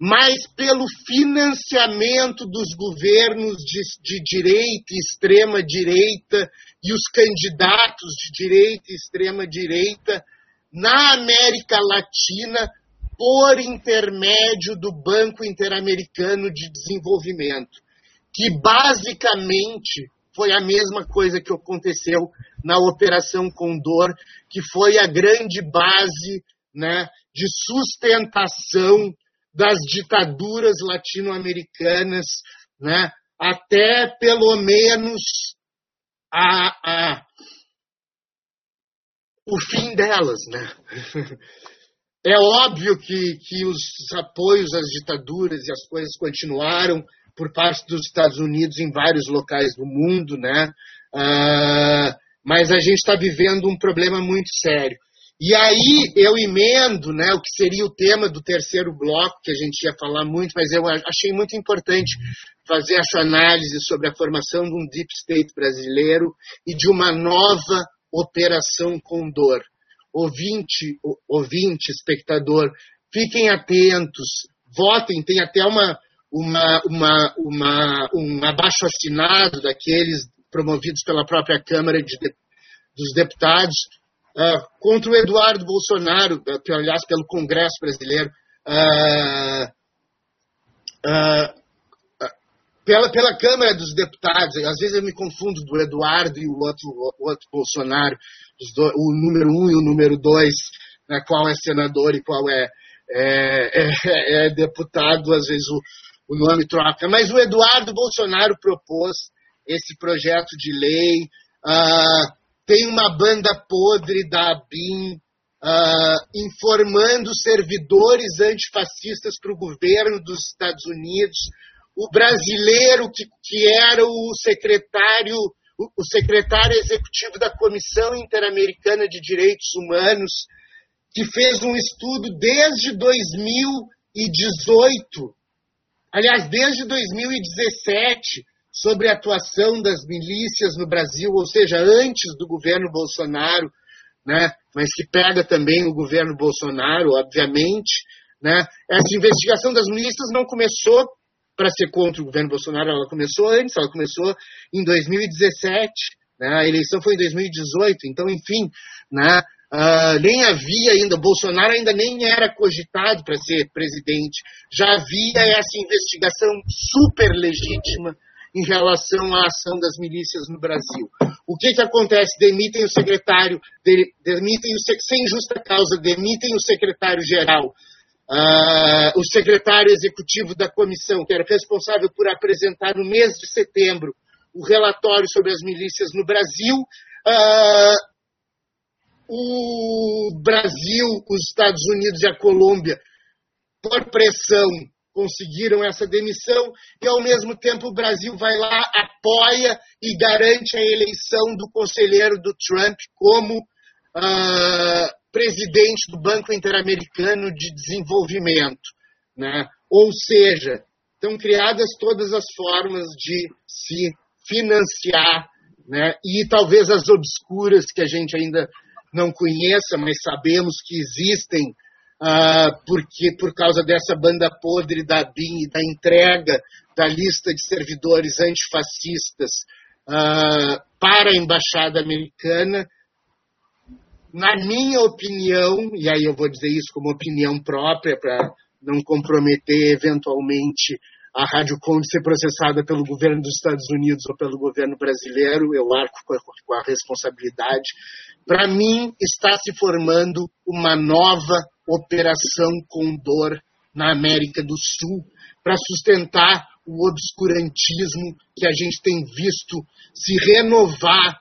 mas pelo financiamento dos governos de, de direita e extrema-direita e os candidatos de direita e extrema-direita na América Latina por intermédio do Banco Interamericano de Desenvolvimento, que basicamente foi a mesma coisa que aconteceu na Operação Condor, que foi a grande base né, de sustentação das ditaduras latino-americanas, né, até pelo menos a, a, o fim delas. Né? (laughs) É óbvio que, que os apoios às ditaduras e as coisas continuaram por parte dos Estados Unidos em vários locais do mundo, né? Uh, mas a gente está vivendo um problema muito sério. E aí eu emendo né, o que seria o tema do terceiro bloco, que a gente ia falar muito, mas eu achei muito importante fazer essa análise sobre a formação de um deep state brasileiro e de uma nova operação Condor. Ouvinte, ouvinte, espectador, fiquem atentos, votem, tem até uma, uma, uma, uma, um abaixo assinado daqueles promovidos pela própria Câmara de, dos Deputados uh, contra o Eduardo Bolsonaro, uh, aliás, pelo Congresso Brasileiro, uh, pela, pela Câmara dos Deputados. Às vezes eu me confundo do Eduardo e o outro, o outro Bolsonaro, do, o número um e o número dois, né, qual é senador e qual é, é, é, (laughs) é deputado, às vezes o, o nome troca. Mas o Eduardo Bolsonaro propôs esse projeto de lei. Uh, tem uma banda podre da ABIN uh, informando servidores antifascistas para o governo dos Estados Unidos. O brasileiro que, que era o secretário, o, o secretário executivo da Comissão Interamericana de Direitos Humanos, que fez um estudo desde 2018 aliás, desde 2017, sobre a atuação das milícias no Brasil, ou seja, antes do governo Bolsonaro, né, mas que pega também o governo Bolsonaro, obviamente. Né? Essa investigação das milícias não começou para ser contra o governo Bolsonaro, ela começou antes, ela começou em 2017. Né? A eleição foi em 2018, então, enfim, né? Uh, nem havia ainda, Bolsonaro ainda nem era cogitado para ser presidente. Já havia essa investigação super legítima em relação à ação das milícias no Brasil. O que, que acontece? Demitem o secretário, demitem o, sem justa causa, demitem o secretário-geral, uh, o secretário executivo da comissão, que era responsável por apresentar no mês de setembro o relatório sobre as milícias no Brasil. Uh, o Brasil, os Estados Unidos e a Colômbia, por pressão, conseguiram essa demissão e, ao mesmo tempo, o Brasil vai lá, apoia e garante a eleição do conselheiro do Trump como uh, presidente do Banco Interamericano de Desenvolvimento. Né? Ou seja, estão criadas todas as formas de se financiar né? e talvez as obscuras que a gente ainda não conheça, mas sabemos que existem, uh, porque por causa dessa banda podre da BIM e da entrega da lista de servidores antifascistas uh, para a embaixada americana, na minha opinião, e aí eu vou dizer isso como opinião própria para não comprometer eventualmente a Rádio Conde ser processada pelo governo dos Estados Unidos ou pelo governo brasileiro, eu arco com a, responsabilidade. Para mim, está se formando uma nova operação Condor na América do Sul para sustentar o obscurantismo que a gente tem visto se renovar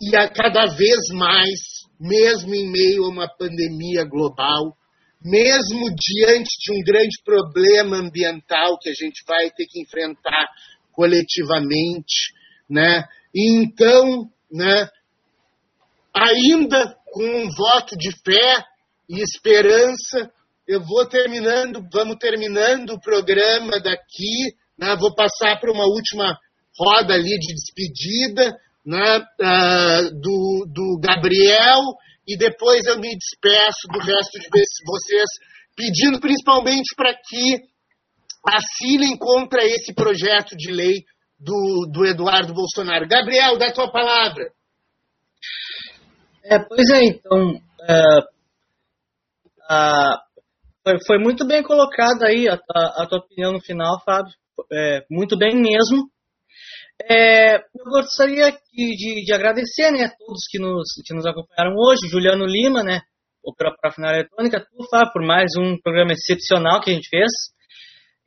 e a cada vez mais, mesmo em meio a uma pandemia global, mesmo diante de um grande problema ambiental que a gente vai ter que enfrentar coletivamente, né? E então, né, ainda com um voto de fé e esperança, eu vou terminando, vamos terminando o programa daqui, né? Vou passar para uma última roda ali de despedida, né, uh, do, do Gabriel e depois eu me despeço do resto de vocês, pedindo principalmente para que assinem contra esse projeto de lei do, do Eduardo Bolsonaro. Gabriel, dá a tua palavra. É, pois é, então. Uh, uh, foi, foi, muito bem colocado aí a, a, a, tua opinião no final, Fábio. É, muito bem mesmo. É, eu gostaria de, de, de, agradecer né, a todos que nos, que nos acompanharam hoje, Juliano Lima, né, para a Final Eletrônica, tu, Fábio, por mais um programa excepcional que a gente fez.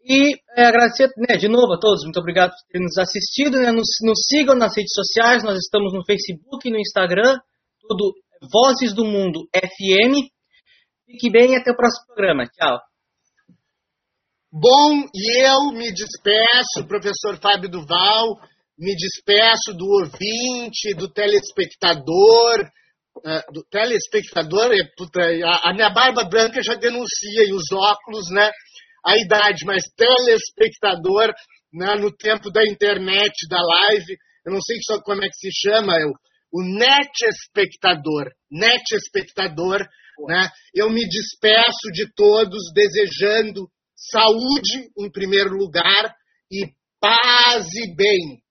E é, agradecer né, de novo a todos, muito obrigado por terem nos assistido. Né, nos, nos, sigam nas redes sociais, nós estamos no Facebook e no Instagram, tudo Vozes do Mundo FM. Fique bem e até o próximo programa. Tchau. Bom, e eu me despeço, professor Fábio Duval me despeço do ouvinte, do telespectador. Uh, do telespectador, é, puta, a, a, minha barba branca já denuncia, e os óculos, né? A idade, mas telespectador, né, no tempo da internet, da live, eu não sei só como é que se chama, eu, o net espectador, net espectador, né? Eu me despeço de todos, desejando saúde em primeiro lugar e paz e bem.